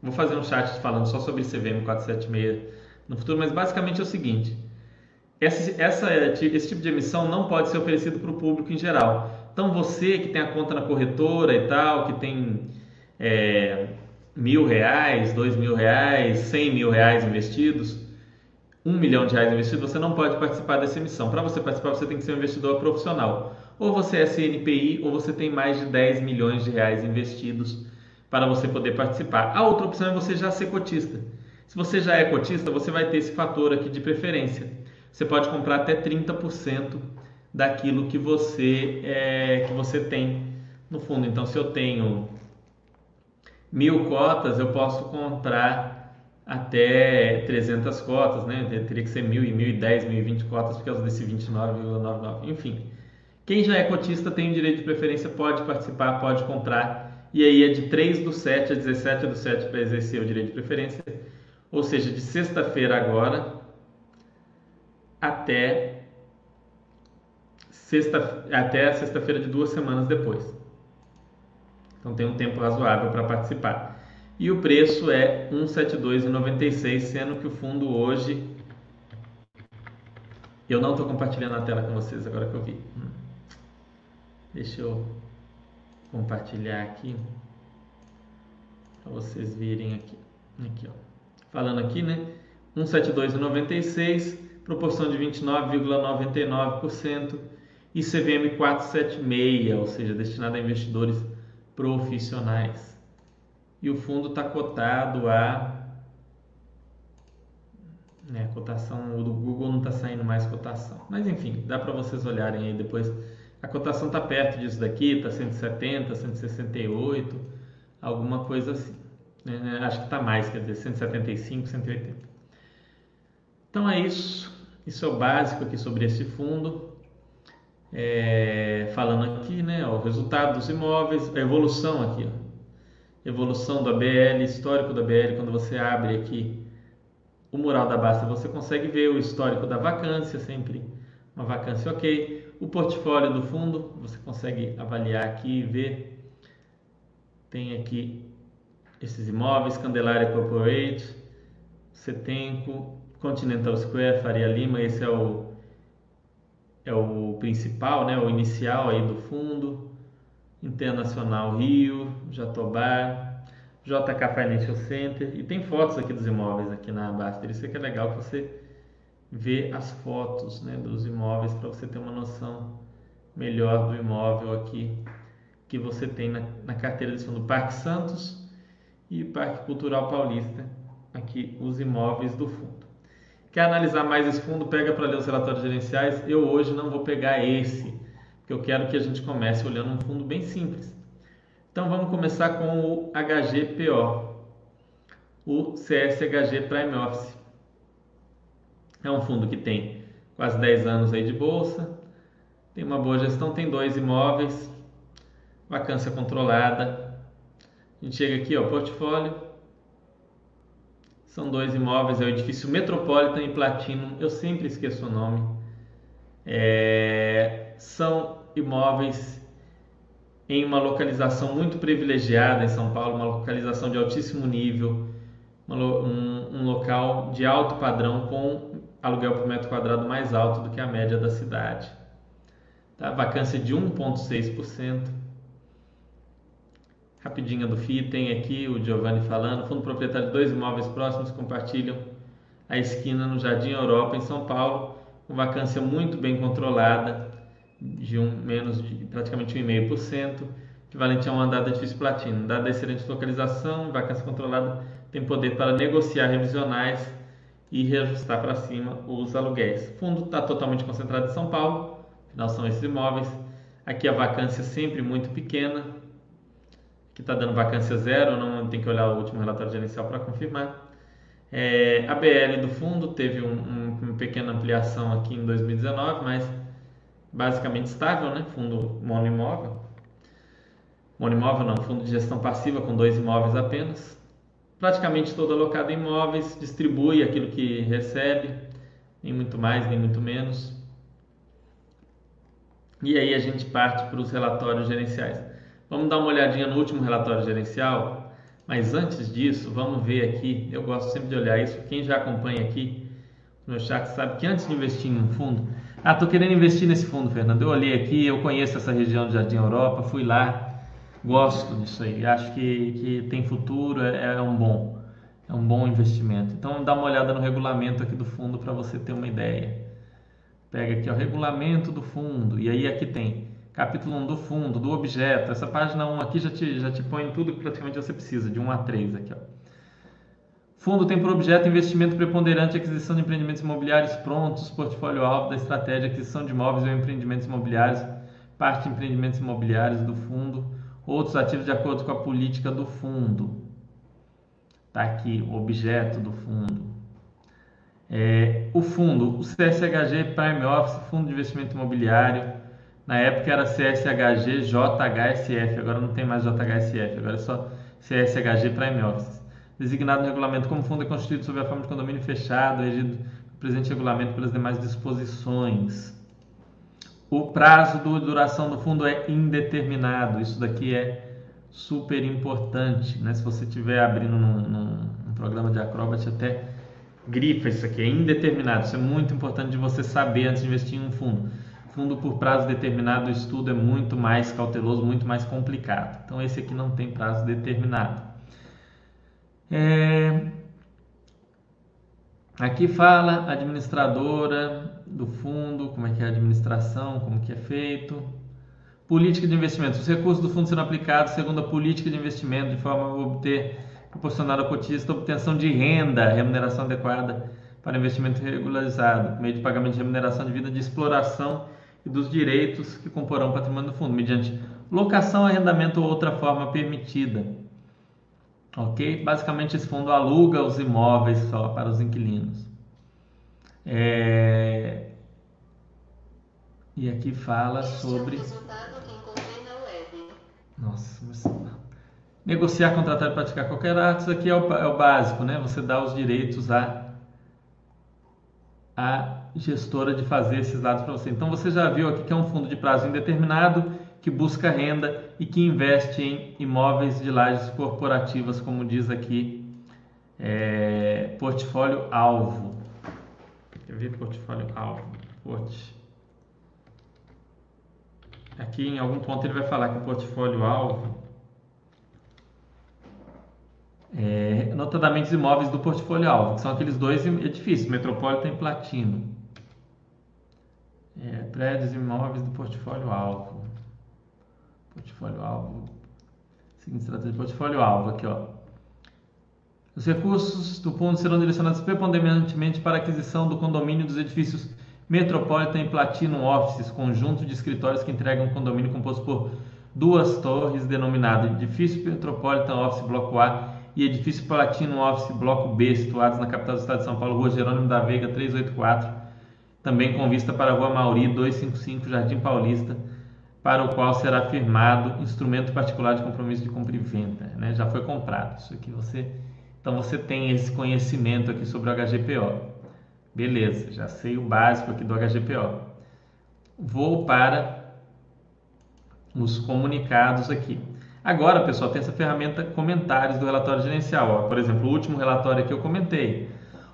Vou fazer um chat falando só sobre CVM 476 no futuro, mas basicamente é o seguinte: essa, essa, esse tipo de emissão não pode ser oferecido para o público em geral. Então você que tem a conta na corretora e tal, que tem é, mil reais, dois mil reais, cem mil reais investidos, um milhão de reais investido, você não pode participar dessa emissão. Para você participar, você tem que ser um investidor profissional. Ou você é CNPI, ou você tem mais de 10 milhões de reais investidos para você poder participar. A outra opção é você já ser cotista. Se você já é cotista, você vai ter esse fator aqui de preferência. Você pode comprar até 30% daquilo que você, é, que você tem no fundo. Então, se eu tenho mil cotas, eu posso comprar até 300 cotas, né? Teria que ser mil e mil e dez, mil e vinte cotas por causa desse 29,99. Enfim, quem já é cotista tem o direito de preferência, pode participar, pode comprar. E aí é de 3 do 7 a 17 do 7 para exercer o direito de preferência. Ou seja, de sexta-feira agora até sexta até sexta-feira de duas semanas depois. Então tem um tempo razoável para participar. E o preço é 172,96, sendo que o fundo hoje eu não estou compartilhando a tela com vocês agora que eu vi. Deixa eu compartilhar aqui para vocês virem aqui. Aqui, ó. Falando aqui, né? 172,96, proporção de 29,99% e CVM 476, ou seja, destinado a investidores profissionais. E o fundo está cotado a. Né, a cotação do Google não está saindo mais cotação. Mas enfim, dá para vocês olharem aí depois. A cotação está perto disso daqui, está 170, 168, alguma coisa assim. Né? Acho que está mais, quer dizer, 175, 180. Então é isso. Isso é o básico aqui sobre esse fundo é, falando aqui, né, ó, o resultado dos imóveis, a evolução aqui, ó, evolução da BL, histórico da BL, quando você abre aqui o mural da Basta, você consegue ver o histórico da vacância, sempre uma vacância ok, o portfólio do fundo, você consegue avaliar aqui e ver. Tem aqui esses imóveis, Candelária Corporate, Setenco, Continental Square, Faria Lima, esse é o é o principal, né, o inicial aí do fundo. Internacional Rio, Jatobá, JK Financial Center e tem fotos aqui dos imóveis aqui na Baster. Isso aqui é legal que você vê as fotos né, dos imóveis para você ter uma noção melhor do imóvel aqui que você tem na, na carteira de fundo Parque Santos e Parque Cultural Paulista, aqui os imóveis do fundo. Quer analisar mais esse fundo? Pega para ler os relatórios gerenciais. Eu hoje não vou pegar esse, porque eu quero que a gente comece olhando um fundo bem simples. Então vamos começar com o HGPO, o CSHG Prime Office. É um fundo que tem quase 10 anos aí de bolsa, tem uma boa gestão, tem dois imóveis, vacância controlada. A gente chega aqui, ó, portfólio. São dois imóveis, é o edifício Metropolitan e Platinum. Eu sempre esqueço o nome. É, são imóveis em uma localização muito privilegiada em São Paulo, uma localização de altíssimo nível, um, um local de alto padrão com aluguel por metro quadrado mais alto do que a média da cidade. Tá? Vacância de 1,6%. Rapidinha do FII, tem aqui o Giovanni falando. Fundo proprietário de dois imóveis próximos compartilham a esquina no Jardim Europa, em São Paulo, com vacância muito bem controlada, de um, menos de praticamente 1,5%, equivalente a um andar de platino. Dada a excelente localização, vacância controlada, tem poder para negociar revisionais e reajustar para cima os aluguéis. O fundo está totalmente concentrado em São Paulo, afinal são esses imóveis. Aqui a vacância é sempre muito pequena, que está dando vacância zero, não tem que olhar o último relatório gerencial para confirmar. É, a BL do fundo teve um, um, uma pequena ampliação aqui em 2019, mas basicamente estável, né? Fundo monoimóvel. Monoimóvel não, fundo de gestão passiva com dois imóveis apenas praticamente todo alocado em imóveis, distribui aquilo que recebe, nem muito mais, nem muito menos. E aí a gente parte para os relatórios gerenciais. Vamos dar uma olhadinha no último relatório gerencial, mas antes disso, vamos ver aqui. Eu gosto sempre de olhar isso. Quem já acompanha aqui no meu chat sabe que antes de investir em um fundo, ah, estou querendo investir nesse fundo, Fernando. Eu olhei aqui, eu conheço essa região do Jardim Europa, fui lá, Gosto disso aí, acho que, que tem futuro, é, é um bom, é um bom investimento. Então dá uma olhada no regulamento aqui do fundo para você ter uma ideia. Pega aqui o regulamento do fundo e aí aqui tem capítulo 1 do fundo, do objeto. Essa página 1 aqui já te, já te põe tudo que praticamente você precisa, de 1 a 3 aqui. Ó. Fundo tem por objeto investimento preponderante aquisição de empreendimentos imobiliários prontos, portfólio-alvo da estratégia aquisição de imóveis ou empreendimentos imobiliários, parte de empreendimentos imobiliários do fundo, outros ativos de acordo com a política do fundo. Está aqui o objeto do fundo. É, o fundo, o CSHG Prime Office, Fundo de Investimento Imobiliário, na época era CSHG JHSF, agora não tem mais JHSF, agora é só CSHG Prime Office. Designado no regulamento como fundo é constituído sob a forma de condomínio fechado, regido presente regulamento pelas demais disposições. O prazo de duração do fundo é indeterminado. Isso daqui é super importante. Né? Se você estiver abrindo num, num, num, programa de Acrobat, até grifa isso aqui, é indeterminado. Isso é muito importante de você saber antes de investir em um fundo. Fundo por prazo determinado, o estudo é muito mais cauteloso, muito mais complicado. Então, esse aqui não tem prazo determinado. É... Aqui fala administradora, do fundo, como é que é a administração, como que é feito. Política de investimento. Os recursos do fundo serão aplicados segundo a política de investimento, de forma a obter, proporcionar ao cotista obtenção de renda, remuneração adequada para investimento regularizado, meio de pagamento de remuneração de vida de exploração e dos direitos que comporão o patrimônio do fundo, mediante locação, arrendamento ou outra forma permitida. Ok? Basicamente, esse fundo aluga os imóveis só para os inquilinos. É... E aqui fala sobre. Nossa, mas... negociar, contratar e praticar qualquer ato, isso aqui é o, é o, básico, né? Você dá os direitos a, a gestora de fazer esses dados para você. Então você já viu aqui que é um fundo de prazo indeterminado que busca renda e que investe em imóveis de lajes corporativas, como diz aqui, é, portfólio alvo. Quer ver portfólio alvo? Port. Aqui em algum ponto ele vai falar que o portfólio alvo é, notadamente os imóveis do portfólio alvo, que são aqueles dois edifícios, Metropolitan e Platino. É, prédios imóveis do portfólio alvo. Portfólio alvo. Seguinte estratégia de portfólio alvo aqui, ó. Os recursos do fundo serão direcionados preponderantemente para a aquisição do condomínio dos edifícios Metropolitan e Platinum Offices, conjunto de escritórios que entregam um condomínio composto por duas torres, denominado Edifício Metropolitan Office Bloco A e Edifício Platinum Office Bloco B, situados na capital do estado de São Paulo, Rua Jerônimo da Veiga 384, também com vista para a Rua Mauri 255, Jardim Paulista, para o qual será firmado instrumento particular de compromisso de compra e venda. Né? Já foi comprado. Isso aqui você. Então você tem esse conhecimento aqui sobre o HGPO. Beleza, já sei o básico aqui do HGPO. Vou para os comunicados aqui. Agora, pessoal, tem essa ferramenta comentários do relatório gerencial. Ó. Por exemplo, o último relatório que eu comentei.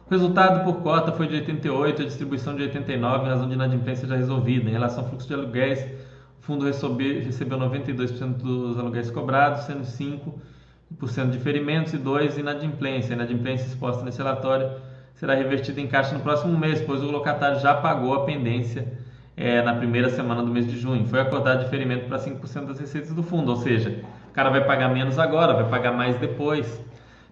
O resultado por cota foi de 88, a distribuição de 89, em razão de inadimplência já resolvida. Em relação ao fluxo de aluguéis, o fundo recebeu, recebeu 92% dos aluguéis cobrados, sendo 5% de ferimentos e 2% inadimplência. A inadimplência exposta nesse relatório será revertida em caixa no próximo mês, pois o locatário já pagou a pendência é, na primeira semana do mês de junho. Foi acordado diferimento para 5% das receitas do fundo, ou seja, o cara vai pagar menos agora, vai pagar mais depois.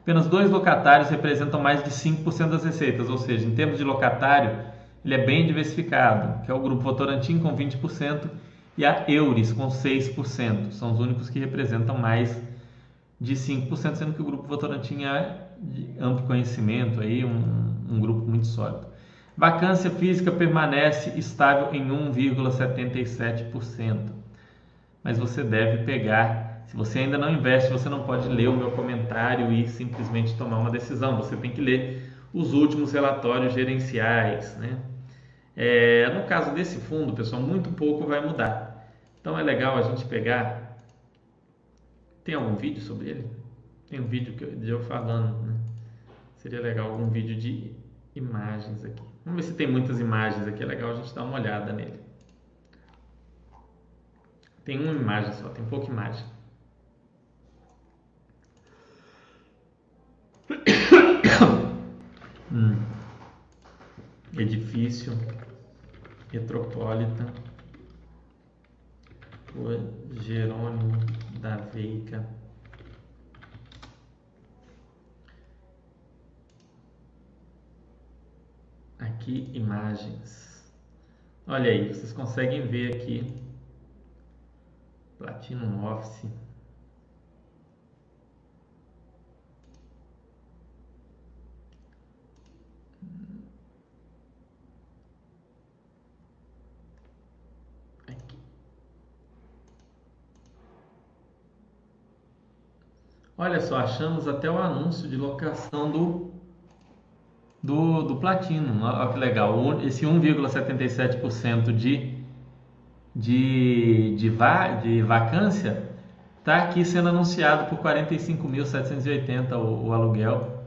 Apenas dois locatários representam mais de 5% das receitas, ou seja, em termos de locatário, ele é bem diversificado, que é o grupo Votorantim com 20% e a Euris com 6%. São os únicos que representam mais de 5%, sendo que o grupo Votorantim é de amplo conhecimento, aí, um, um grupo muito sólido. Vacância física permanece estável em 1,77%. Mas você deve pegar, se você ainda não investe, você não pode ler o meu comentário e simplesmente tomar uma decisão. Você tem que ler os últimos relatórios gerenciais, né? É, no caso desse fundo, pessoal, muito pouco vai mudar. Então é legal a gente pegar. Tem algum vídeo sobre ele? Tem um vídeo que eu, de eu falando, né? Seria legal algum vídeo de imagens aqui. Vamos ver se tem muitas imagens aqui. É legal a gente dar uma olhada nele. Tem uma imagem só, tem pouca imagem. hum. Edifício Metropolitan Rua Jerônimo da Veiga aqui imagens. Olha aí, vocês conseguem ver aqui Platinum Office. Olha só, achamos até o anúncio de locação do do, do platino. Olha que legal. Esse 1,77% de, de, de, va, de vacância está aqui sendo anunciado por 45.780 o, o aluguel.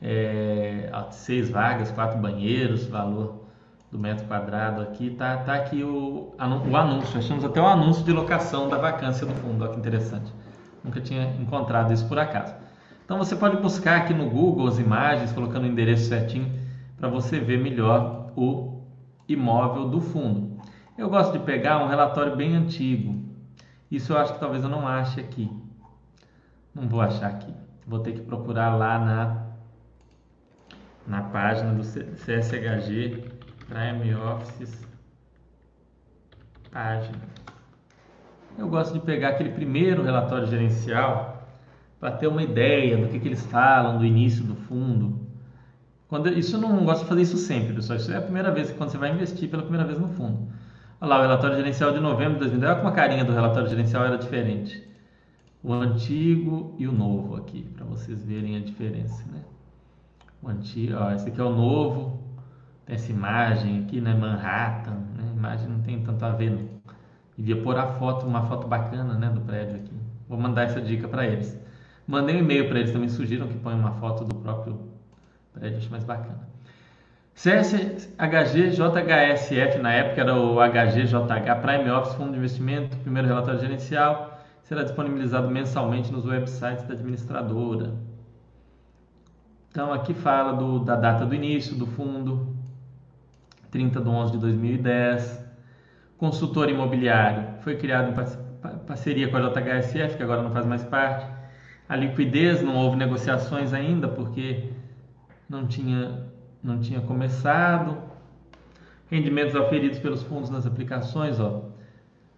É, seis vagas, quatro banheiros, valor do metro quadrado aqui. Tá, tá aqui o, o anúncio. Achamos até o anúncio de locação da vacância do fundo. Olha que interessante. Nunca tinha encontrado isso por acaso. Então você pode buscar aqui no Google as imagens, colocando o endereço certinho, para você ver melhor o imóvel do fundo. Eu gosto de pegar um relatório bem antigo. Isso eu acho que talvez eu não ache aqui. Não vou achar aqui. Vou ter que procurar lá na, na página do CSHG Prime Offices página. Eu gosto de pegar aquele primeiro relatório gerencial para ter uma ideia do que, que eles falam do início do fundo. Quando, isso eu não gosto de fazer isso sempre, pessoal. Isso é a primeira vez que quando você vai investir pela primeira vez no fundo. Olha lá, o relatório gerencial de novembro de 2010. Olha como a carinha do relatório gerencial era diferente. O antigo e o novo aqui, para vocês verem a diferença. Né? O antigo, ó, esse aqui é o novo, Tem essa imagem aqui, né? Manhattan, né? A imagem não tem tanto a ver, não. Devia pôr a foto, uma foto bacana, né? Do prédio aqui. Vou mandar essa dica para eles. Mandei um e-mail para eles também, sugiram que ponha uma foto do próprio prédio, acho mais bacana. CSHG JHSF, na época era o HGJH Prime Office Fundo de Investimento, primeiro relatório gerencial, será disponibilizado mensalmente nos websites da administradora. Então aqui fala do, da data do início do fundo, 30 de 11 de 2010. Consultor imobiliário, foi criado em parceria com a JHSF, que agora não faz mais parte. A liquidez, não houve negociações ainda, porque não tinha, não tinha começado. Rendimentos oferidos pelos fundos nas aplicações, ó.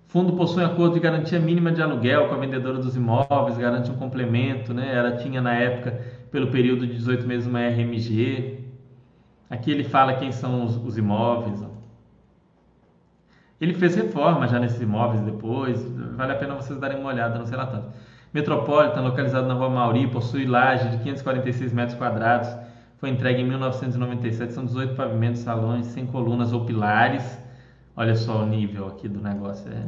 Fundo possui acordo de garantia mínima de aluguel com a vendedora dos imóveis, garante um complemento, né? Ela tinha na época, pelo período de 18 meses, uma RMG. Aqui ele fala quem são os, os imóveis. Ó. Ele fez reforma já nesses imóveis depois, vale a pena vocês darem uma olhada no relatório. Metropolitan, localizado na Rua Mauri, possui laje de 546 metros quadrados, foi entregue em 1997, são 18 pavimentos, salões, sem colunas ou pilares. Olha só o nível aqui do negócio. É.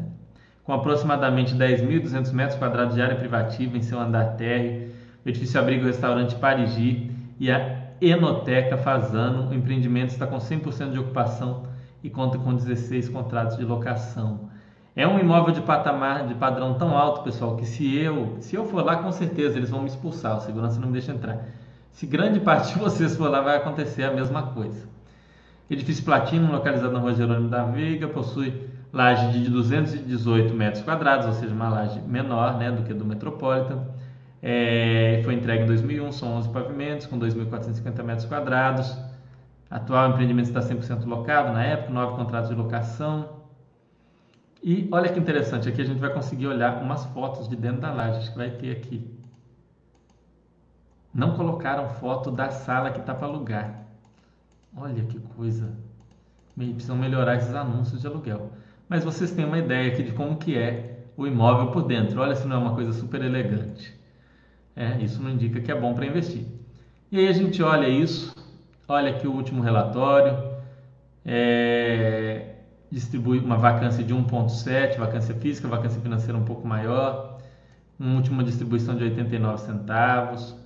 Com aproximadamente 10.200 metros quadrados de área privativa em seu andar térreo, o edifício abriga o restaurante Parigi e a Enoteca Fazano. O empreendimento está com 100% de ocupação e conta com 16 contratos de locação. É um imóvel de patamar, de padrão tão alto, pessoal, que se eu, se eu for lá, com certeza eles vão me expulsar, o segurança não me deixa entrar. Se grande parte de vocês for lá, vai acontecer a mesma coisa. Edifício Platino, localizado na rua Jerônimo da Veiga, possui laje de 218 metros quadrados, ou seja, uma laje menor né, do que do Metropolitan. É, foi entregue em 2001, são 11 pavimentos, com 2.450 metros quadrados. Atual empreendimento está 100% locado, na época, nove contratos de locação. E olha que interessante, aqui a gente vai conseguir olhar umas fotos de dentro da laje, acho que vai ter aqui. Não colocaram foto da sala que está para alugar. Olha que coisa. Precisam melhorar esses anúncios de aluguel. Mas vocês têm uma ideia aqui de como que é o imóvel por dentro. Olha se não é uma coisa super elegante. É, isso não indica que é bom para investir. E aí a gente olha isso, olha aqui o último relatório, é, distribui uma vacância de 1,7, vacância física, vacância financeira um pouco maior, uma última distribuição de 89 centavos.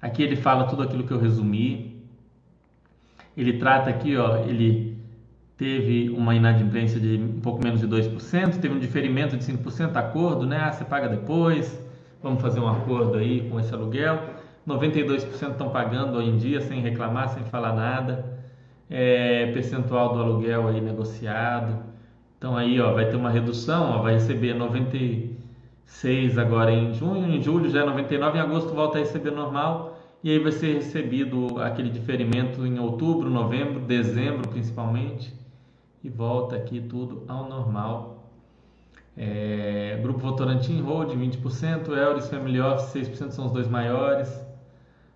Aqui ele fala tudo aquilo que eu resumi, ele trata aqui, ó, ele teve uma inadimplência de um pouco menos de 2%, teve um diferimento de 5%, acordo, né? Ah, você paga depois, vamos fazer um acordo aí com esse aluguel. 92% estão pagando hoje em dia sem reclamar, sem falar nada. É, percentual do aluguel aí negociado. Então aí, ó, vai ter uma redução, ó, vai receber 96 agora em junho, em julho já é 99, em agosto volta a receber normal e aí vai ser recebido aquele diferimento em outubro, novembro, dezembro principalmente e volta aqui tudo ao normal. É, Grupo Votorantim Hold 20%, Euris Family Office 6% são os dois maiores.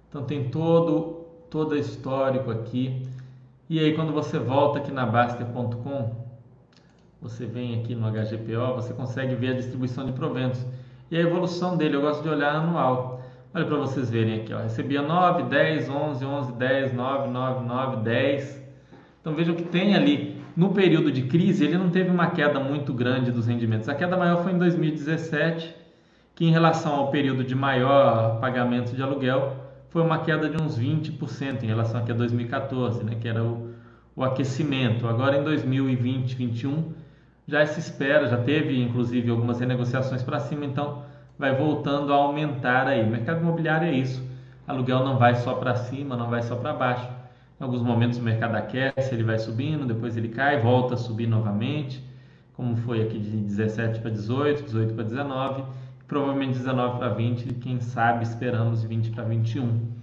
Então tem todo todo histórico aqui. E aí quando você volta aqui na Baster.com, você vem aqui no HGPO, você consegue ver a distribuição de proventos. E a evolução dele, eu gosto de olhar anual. Olha para vocês verem aqui, ó. recebia 9, 10, 11, 11, 10, 9, 9, 9, 10. Então vejam que tem ali, no período de crise, ele não teve uma queda muito grande dos rendimentos. A queda maior foi em 2017, que em relação ao período de maior pagamento de aluguel, foi uma queda de uns 20% em relação aqui a 2014, né, que era o, o aquecimento. Agora em 2020, 2021, já se espera, já teve inclusive algumas renegociações para cima, então vai voltando a aumentar aí. Mercado imobiliário é isso. Aluguel não vai só para cima, não vai só para baixo. Em alguns momentos o mercado aquece, ele vai subindo, depois ele cai, volta a subir novamente, como foi aqui de 17 para 18, 18 para 19, provavelmente 19 para 20, quem sabe esperamos 20 para 21.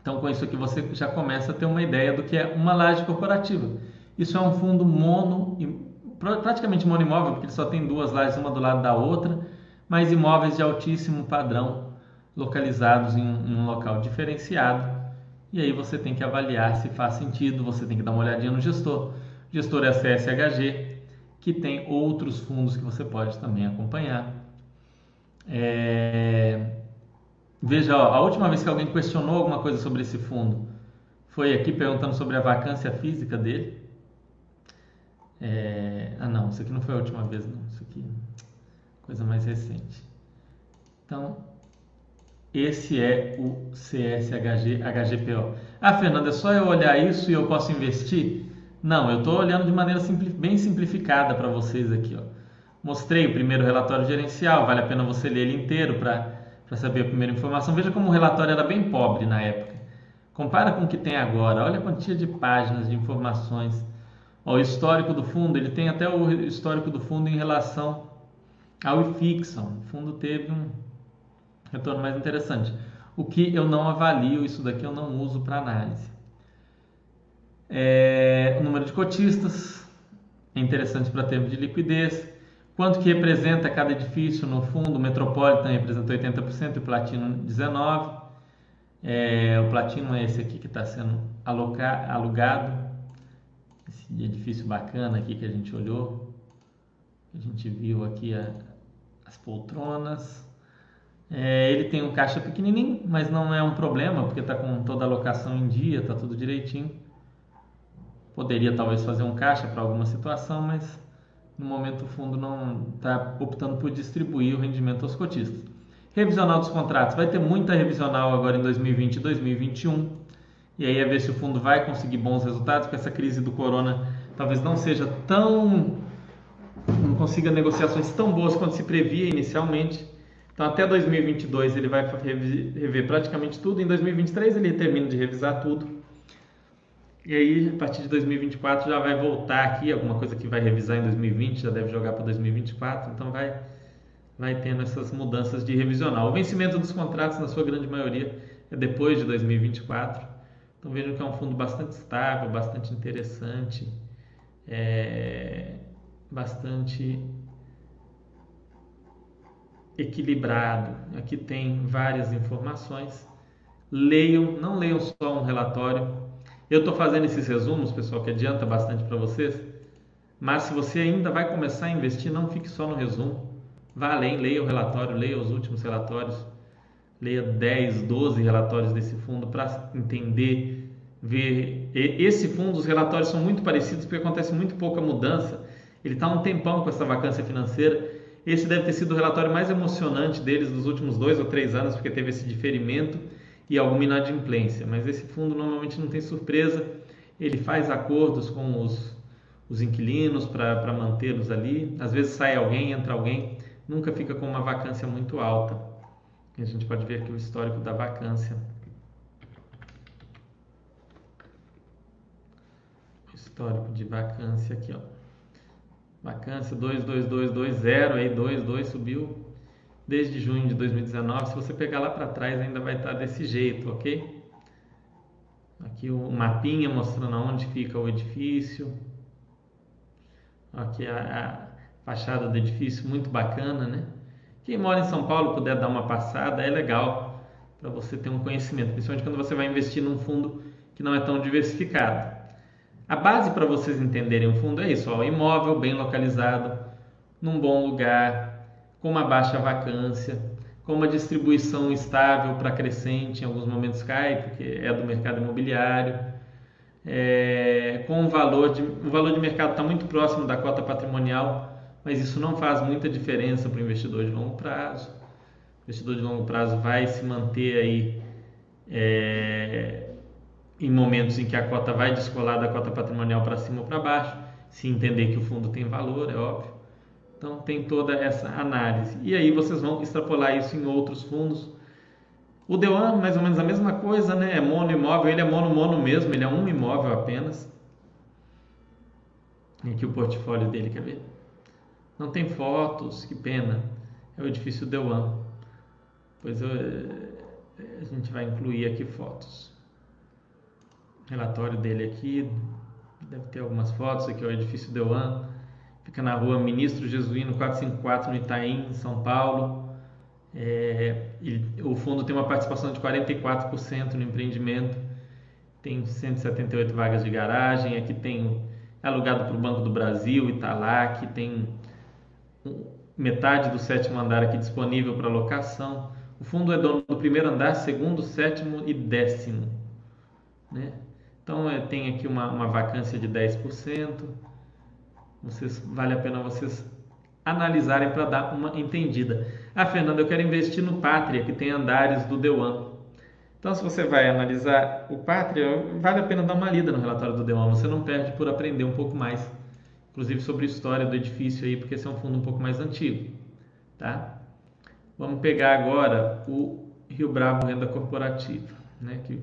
Então com isso aqui você já começa a ter uma ideia do que é uma laje corporativa. Isso é um fundo mono, praticamente monoimóvel, porque ele só tem duas lajes uma do lado da outra, mas imóveis de altíssimo padrão localizados um, em um local diferenciado. E aí você tem que avaliar se faz sentido, você tem que dar uma olhadinha no gestor. O gestor é a CSHG, que tem outros fundos que você pode também acompanhar. É... Veja, ó, a última vez que alguém questionou alguma coisa sobre esse fundo foi aqui perguntando sobre a vacância física dele. É... Ah, não, isso aqui não foi a última vez, não. Isso aqui é coisa mais recente. Então, esse é o CSHG HGPO. Ah, Fernanda, é só eu olhar isso e eu posso investir? Não, eu estou olhando de maneira bem simplificada para vocês aqui. Ó. Mostrei o primeiro relatório gerencial, vale a pena você ler ele inteiro para saber a primeira informação. Veja como o relatório era bem pobre na época. Compara com o que tem agora, olha a quantia de páginas de informações. Ó, o histórico do fundo, ele tem até o histórico do fundo em relação ao IFIXON. O fundo teve um retorno mais interessante. O que eu não avalio, isso daqui eu não uso para análise. É, o número de cotistas é interessante para termos de liquidez. Quanto que representa cada edifício no fundo? O Metropolitan representa 80% e o Platino 19%. É, o Platino é esse aqui que está sendo alocar, alugado. Esse edifício bacana aqui que a gente olhou. A gente viu aqui a, as poltronas. É, ele tem um caixa pequenininho, mas não é um problema, porque está com toda a alocação em dia, está tudo direitinho. Poderia talvez fazer um caixa para alguma situação, mas no momento o fundo não está optando por distribuir o rendimento aos cotistas. Revisional dos contratos. Vai ter muita revisional agora em 2020 e 2021. E aí é ver se o fundo vai conseguir bons resultados, porque essa crise do corona talvez não seja tão. não consiga negociações tão boas quanto se previa inicialmente. Então, até 2022 ele vai rever praticamente tudo. Em 2023 ele termina de revisar tudo. E aí, a partir de 2024 já vai voltar aqui, alguma coisa que vai revisar em 2020, já deve jogar para 2024. Então, vai, vai tendo essas mudanças de revisional. O vencimento dos contratos, na sua grande maioria, é depois de 2024. Então, vejam que é um fundo bastante estável, bastante interessante, é, bastante equilibrado. Aqui tem várias informações. Leiam, não leiam só um relatório. Eu estou fazendo esses resumos, pessoal, que adianta bastante para vocês. Mas se você ainda vai começar a investir, não fique só no resumo. Vá além, leia o relatório, leia os últimos relatórios, leia 10, 12 relatórios desse fundo para entender, ver. Esse fundo, os relatórios são muito parecidos porque acontece muito pouca mudança. Ele está um tempão com essa vacância financeira esse deve ter sido o relatório mais emocionante deles dos últimos dois ou três anos, porque teve esse diferimento e alguma inadimplência. Mas esse fundo normalmente não tem surpresa, ele faz acordos com os, os inquilinos para mantê-los ali. Às vezes sai alguém, entra alguém, nunca fica com uma vacância muito alta. A gente pode ver aqui o histórico da vacância. Histórico de vacância aqui, ó. Vacância 22220, aí 22 subiu desde junho de 2019. Se você pegar lá para trás, ainda vai estar desse jeito, ok? Aqui o mapinha mostrando onde fica o edifício. Aqui a, a fachada do edifício, muito bacana, né? Quem mora em São Paulo puder dar uma passada, é legal para você ter um conhecimento, principalmente quando você vai investir num fundo que não é tão diversificado. A base para vocês entenderem o fundo é isso: ó, imóvel bem localizado, num bom lugar, com uma baixa vacância, com uma distribuição estável para crescente, em alguns momentos cai, porque é do mercado imobiliário, é, com o valor de, o valor de mercado está muito próximo da cota patrimonial, mas isso não faz muita diferença para o investidor de longo prazo. O investidor de longo prazo vai se manter aí. É, em momentos em que a cota vai descolar da cota patrimonial para cima ou para baixo, se entender que o fundo tem valor, é óbvio. Então tem toda essa análise. E aí vocês vão extrapolar isso em outros fundos. O Dewan, mais ou menos a mesma coisa, né? É mono imóvel, ele é mono mono mesmo, ele é um imóvel apenas. E aqui o portfólio dele, quer ver? Não tem fotos, que pena. É o edifício Dewan. Pois eu, a gente vai incluir aqui fotos relatório dele aqui. Deve ter algumas fotos. Aqui é o edifício Deuan. Fica na rua Ministro Jesuíno 454, no Itaim, em São Paulo. É, o fundo tem uma participação de 44% no empreendimento. Tem 178 vagas de garagem. Aqui tem é alugado para o Banco do Brasil, Italac. Tem metade do sétimo andar aqui disponível para locação. O fundo é dono do primeiro andar, segundo, sétimo e décimo. Né? Então é, tem aqui uma, uma vacância de 10%. Vocês, vale a pena vocês analisarem para dar uma entendida. Ah, Fernanda, eu quero investir no Pátria, que tem andares do Deuan. Então, se você vai analisar o Pátria, vale a pena dar uma lida no relatório do Deuan. Você não perde por aprender um pouco mais, inclusive sobre a história do edifício aí, porque esse é um fundo um pouco mais antigo, tá? Vamos pegar agora o Rio Bravo Renda Corporativa, né, que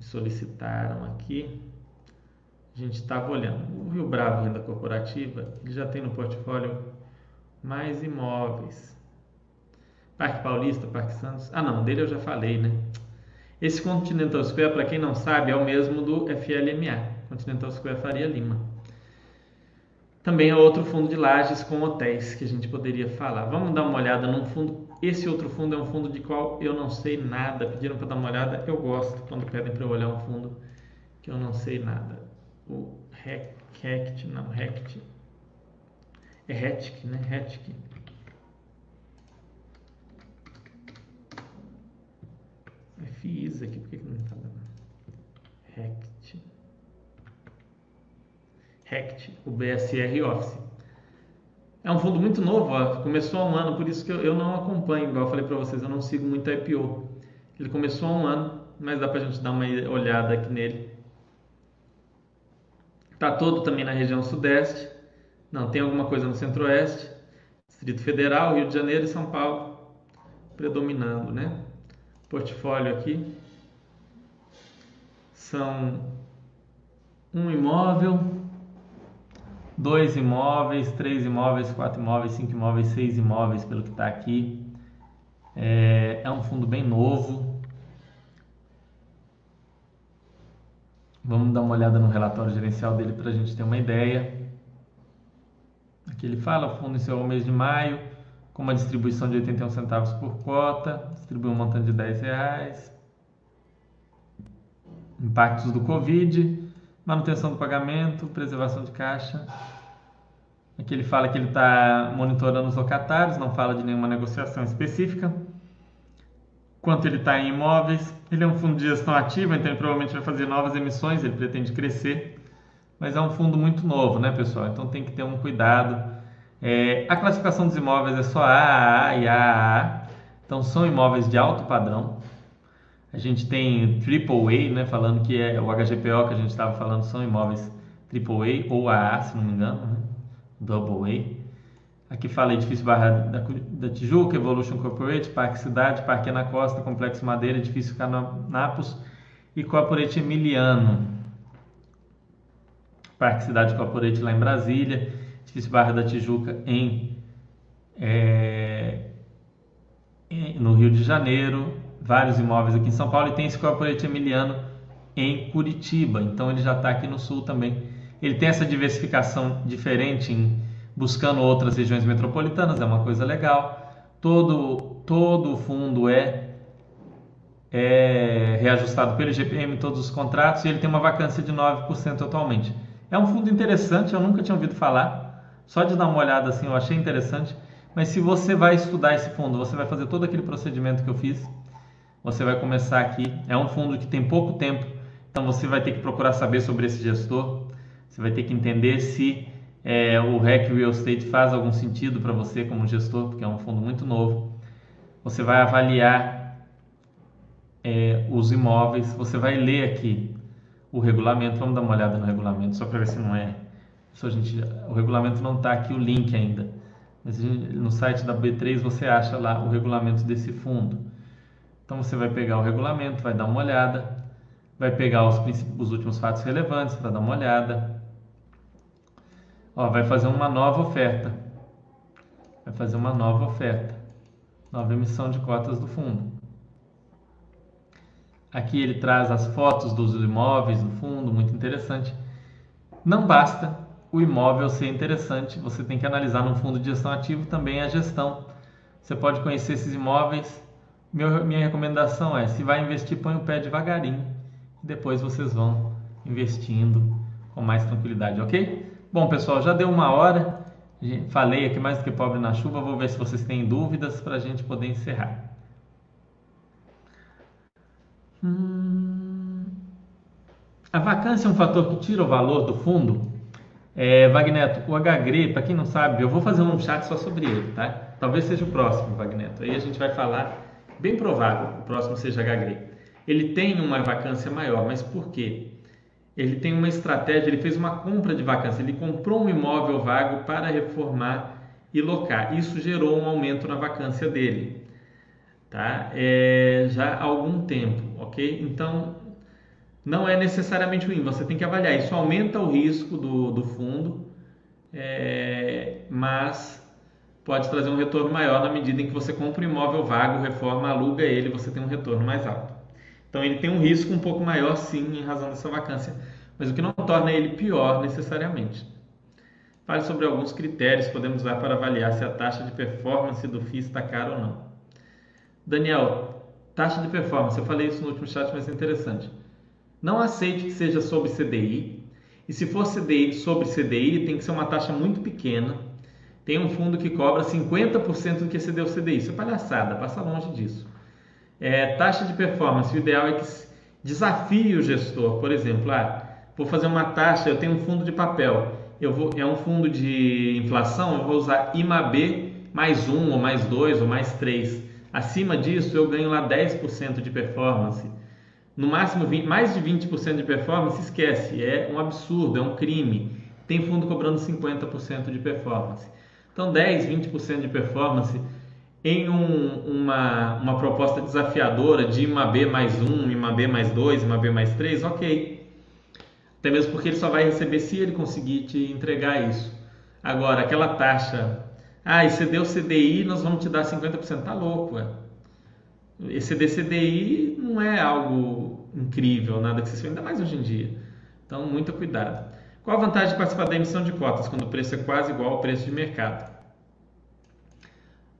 solicitaram aqui. Gente estava olhando. O Rio Bravo Renda Corporativa, ele já tem no portfólio mais imóveis. Parque Paulista, Parque Santos. Ah, não, dele eu já falei, né? Esse Continental Square, para quem não sabe, é o mesmo do FLMA, Continental Square Faria Lima. Também é outro fundo de lajes com hotéis que a gente poderia falar. Vamos dar uma olhada num fundo. Esse outro fundo é um fundo de qual eu não sei nada. Pediram para dar uma olhada. Eu gosto quando pedem para eu olhar um fundo que eu não sei nada. O Rect, não, Rect. É Retic, né? Retic. É FIIs aqui, por que, que não está dando? Rect. Rect, o BSR Office. É um fundo muito novo, ó. começou há um ano, por isso que eu, eu não acompanho, igual eu falei para vocês, eu não sigo muito a IPO. Ele começou há um ano, mas dá para a gente dar uma olhada aqui nele. Está todo também na região sudeste. Não, tem alguma coisa no Centro-Oeste, Distrito Federal, Rio de Janeiro e São Paulo predominando, né? Portfólio aqui são um imóvel, dois imóveis, três imóveis, quatro imóveis, cinco imóveis, seis imóveis, pelo que está aqui. É, é um fundo bem novo. Vamos dar uma olhada no relatório gerencial dele para a gente ter uma ideia. Aqui ele fala, o fundo iniciou o mês de maio com uma distribuição de 81 centavos por cota, distribuiu um montante de 10 reais. Impactos do Covid, manutenção do pagamento, preservação de caixa. Aqui ele fala que ele está monitorando os locatários, não fala de nenhuma negociação específica. Quanto ele está em imóveis, ele é um fundo de gestão ativa, então ele provavelmente vai fazer novas emissões, ele pretende crescer mas é um fundo muito novo, né, pessoal? Então tem que ter um cuidado. É, a classificação dos imóveis é só AAA e AAA, então são imóveis de alto padrão. A gente tem AAA, né, falando que é o HGPO que a gente estava falando são imóveis AAA ou AA, se não me engano, né? Double A. Aqui fala edifício Barra da, da Tijuca, Evolution Corporate, Parque Cidade, Parque Ana Costa, Complexo Madeira, Edifício Canapos e Corporate Emiliano. Parque Cidade Corporate lá em Brasília, Edifício Barra da Tijuca em, é, em, no Rio de Janeiro, vários imóveis aqui em São Paulo e tem esse Corporate Emiliano em Curitiba, então ele já está aqui no sul também. Ele tem essa diversificação diferente em buscando outras regiões metropolitanas, é uma coisa legal. Todo, todo o fundo é, é reajustado pelo IGPM, todos os contratos, e ele tem uma vacância de 9% atualmente. É um fundo interessante, eu nunca tinha ouvido falar. Só de dar uma olhada assim, eu achei interessante. Mas se você vai estudar esse fundo, você vai fazer todo aquele procedimento que eu fiz. Você vai começar aqui. É um fundo que tem pouco tempo, então você vai ter que procurar saber sobre esse gestor. Você vai ter que entender se é, o REC Real Estate faz algum sentido para você como gestor, porque é um fundo muito novo. Você vai avaliar é, os imóveis, você vai ler aqui o regulamento. Vamos dar uma olhada no regulamento só para ver se não é. Só a gente, o regulamento não está aqui o link ainda. Mas no site da B3 você acha lá o regulamento desse fundo. Então você vai pegar o regulamento, vai dar uma olhada, vai pegar os, os últimos fatos relevantes para dar uma olhada. Ó, vai fazer uma nova oferta. Vai fazer uma nova oferta. Nova emissão de cotas do fundo. Aqui ele traz as fotos dos imóveis do fundo, muito interessante. Não basta o imóvel ser interessante, você tem que analisar no fundo de gestão ativo também a gestão. Você pode conhecer esses imóveis. Meu, minha recomendação é: se vai investir, põe o pé devagarinho depois vocês vão investindo com mais tranquilidade, ok? Bom, pessoal, já deu uma hora. Falei aqui mais do que pobre na chuva. Vou ver se vocês têm dúvidas para a gente poder encerrar. Hum. A vacância é um fator que tira o valor do fundo? É, Wagneto, o HGRE, para quem não sabe, eu vou fazer um chat só sobre ele, tá? Talvez seja o próximo, Wagneto. Aí a gente vai falar, bem provável, o próximo seja HGRE. Ele tem uma vacância maior, mas por quê? Ele tem uma estratégia, ele fez uma compra de vacância, ele comprou um imóvel vago para reformar e locar. Isso gerou um aumento na vacância dele, tá? É, já há algum tempo, ok? Então, não é necessariamente ruim, você tem que avaliar. Isso aumenta o risco do, do fundo, é, mas pode trazer um retorno maior na medida em que você compra um imóvel vago, reforma, aluga ele, você tem um retorno mais alto. Então ele tem um risco um pouco maior, sim, em razão dessa vacância, mas o que não torna ele pior necessariamente. Fale sobre alguns critérios que podemos usar para avaliar se a taxa de performance do FII está cara ou não. Daniel, taxa de performance, eu falei isso no último chat, mas é interessante. Não aceite que seja sobre CDI, e se for CDI, sobre CDI, tem que ser uma taxa muito pequena. Tem um fundo que cobra 50% do que excedeu o CDI. Isso é palhaçada, passa longe disso. É, taxa de performance, o ideal é que desafie o gestor. Por exemplo, ah, vou fazer uma taxa, eu tenho um fundo de papel eu vou, é um fundo de inflação, eu vou usar IMAB mais um, ou mais dois, ou mais três. Acima disso, eu ganho lá 10% de performance. No máximo, 20, mais de 20% de performance, esquece, é um absurdo, é um crime. Tem fundo cobrando 50% de performance. Então, 10, 20% de performance em um, uma, uma proposta desafiadora de IMAB mais um, IMAB mais dois, IMAB mais três, ok até mesmo porque ele só vai receber se ele conseguir te entregar isso. Agora, aquela taxa, ah, excedeu o CDI, nós vamos te dar 50%. Tá louco, ué. Exceder CDI não é algo incrível, nada que se ainda mais hoje em dia. Então, muito cuidado. Qual a vantagem de participar da emissão de cotas quando o preço é quase igual ao preço de mercado?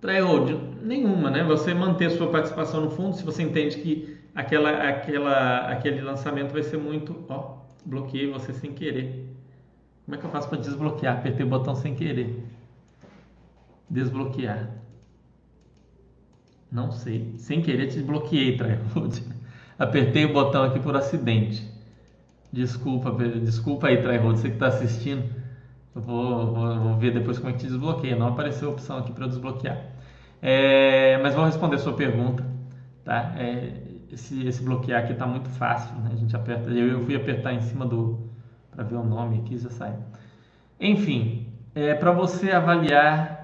Tryhold, nenhuma, né? Você manter sua participação no fundo, se você entende que aquela, aquela, aquele lançamento vai ser muito, ó, bloqueei você sem querer. Como é que eu faço para desbloquear? Apertei o botão sem querer. Desbloquear. Não sei. Sem querer te desbloqueei, Tryhold. Apertei o botão aqui por acidente. Desculpa, desculpa aí, Tryhold, você que está assistindo. Eu vou, vou, vou, ver depois como é que te desbloqueia. Não apareceu a opção aqui para desbloquear. É, mas vou responder a sua pergunta. Tá? É, esse, esse bloquear aqui está muito fácil, né? A gente aperta, eu, eu fui apertar em cima do para ver o nome aqui já sai. Enfim, é para você avaliar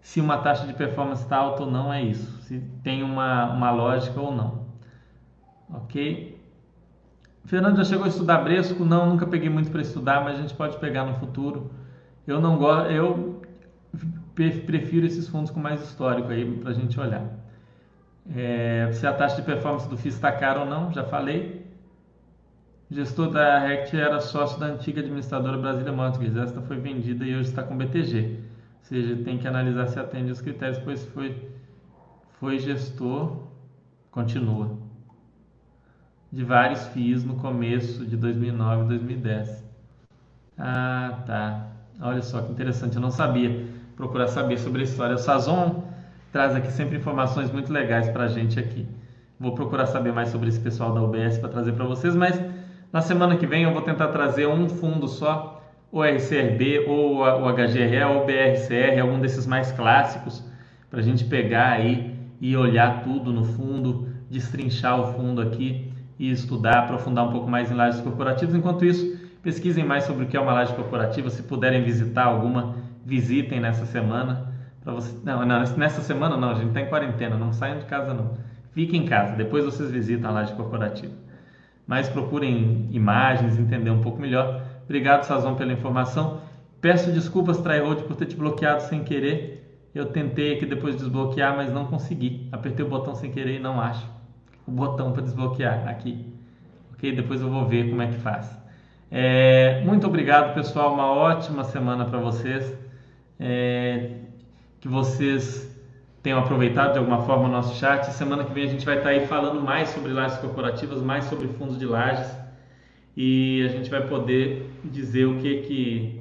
se uma taxa de performance está alta ou não é isso, se tem uma, uma lógica ou não, ok? Fernando já chegou a estudar Bresco? Não, nunca peguei muito para estudar, mas a gente pode pegar no futuro. Eu não gosto, eu prefiro esses fundos com mais histórico aí para a gente olhar. É, se a taxa de performance do FII está cara ou não, já falei. O gestor da RECT era sócio da antiga administradora Brasília Mortgage. Esta foi vendida e hoje está com BTG. Ou seja, tem que analisar se atende os critérios, pois foi, foi gestor, continua, de vários FIIs no começo de 2009 e 2010. Ah, tá. Olha só que interessante, eu não sabia. Procurar saber sobre a história. O Sazon traz aqui sempre informações muito legais para a gente aqui. Vou procurar saber mais sobre esse pessoal da UBS para trazer para vocês, mas na semana que vem eu vou tentar trazer um fundo só, o RCRB, ou o HGRE, ou o BRCR, algum desses mais clássicos, para a gente pegar aí e olhar tudo no fundo, destrinchar o fundo aqui e estudar, aprofundar um pouco mais em lajes corporativas. Enquanto isso, pesquisem mais sobre o que é uma laje corporativa. Se puderem visitar alguma, visitem nessa semana para você. Não, não, nessa semana não, a gente está em quarentena, não saiam de casa não. Fiquem em casa, depois vocês visitam a laje corporativa. Mas procurem imagens, entender um pouco melhor. Obrigado, Sazon, pela informação. Peço desculpas, Tryhold, por ter te bloqueado sem querer. Eu tentei aqui depois desbloquear, mas não consegui. Apertei o botão sem querer e não acho o botão para desbloquear aqui. Ok? Depois eu vou ver como é que faz. É, muito obrigado, pessoal. Uma ótima semana para vocês. É, que vocês tenham aproveitado de alguma forma o nosso chat. Semana que vem a gente vai estar aí falando mais sobre lajes corporativas, mais sobre fundos de lajes e a gente vai poder dizer o que que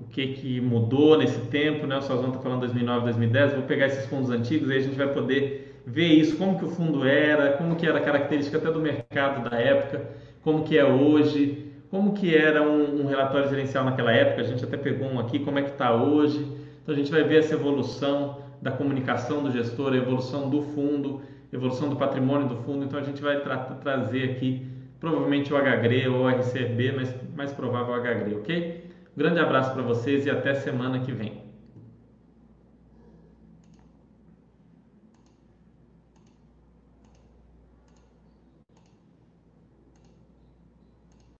o que que mudou nesse tempo, né? O Sazon está falando 2009, 2010. Vou pegar esses fundos antigos aí a gente vai poder ver isso, como que o fundo era, como que era a característica até do mercado da época, como que é hoje, como que era um, um relatório gerencial naquela época, a gente até pegou um aqui, como é que está hoje. Então a gente vai ver essa evolução da comunicação do gestor, a evolução do fundo, evolução do patrimônio do fundo. Então a gente vai tra trazer aqui provavelmente o HGRE ou o RCB, mas mais provável o HGRE, ok? grande abraço para vocês e até semana que vem.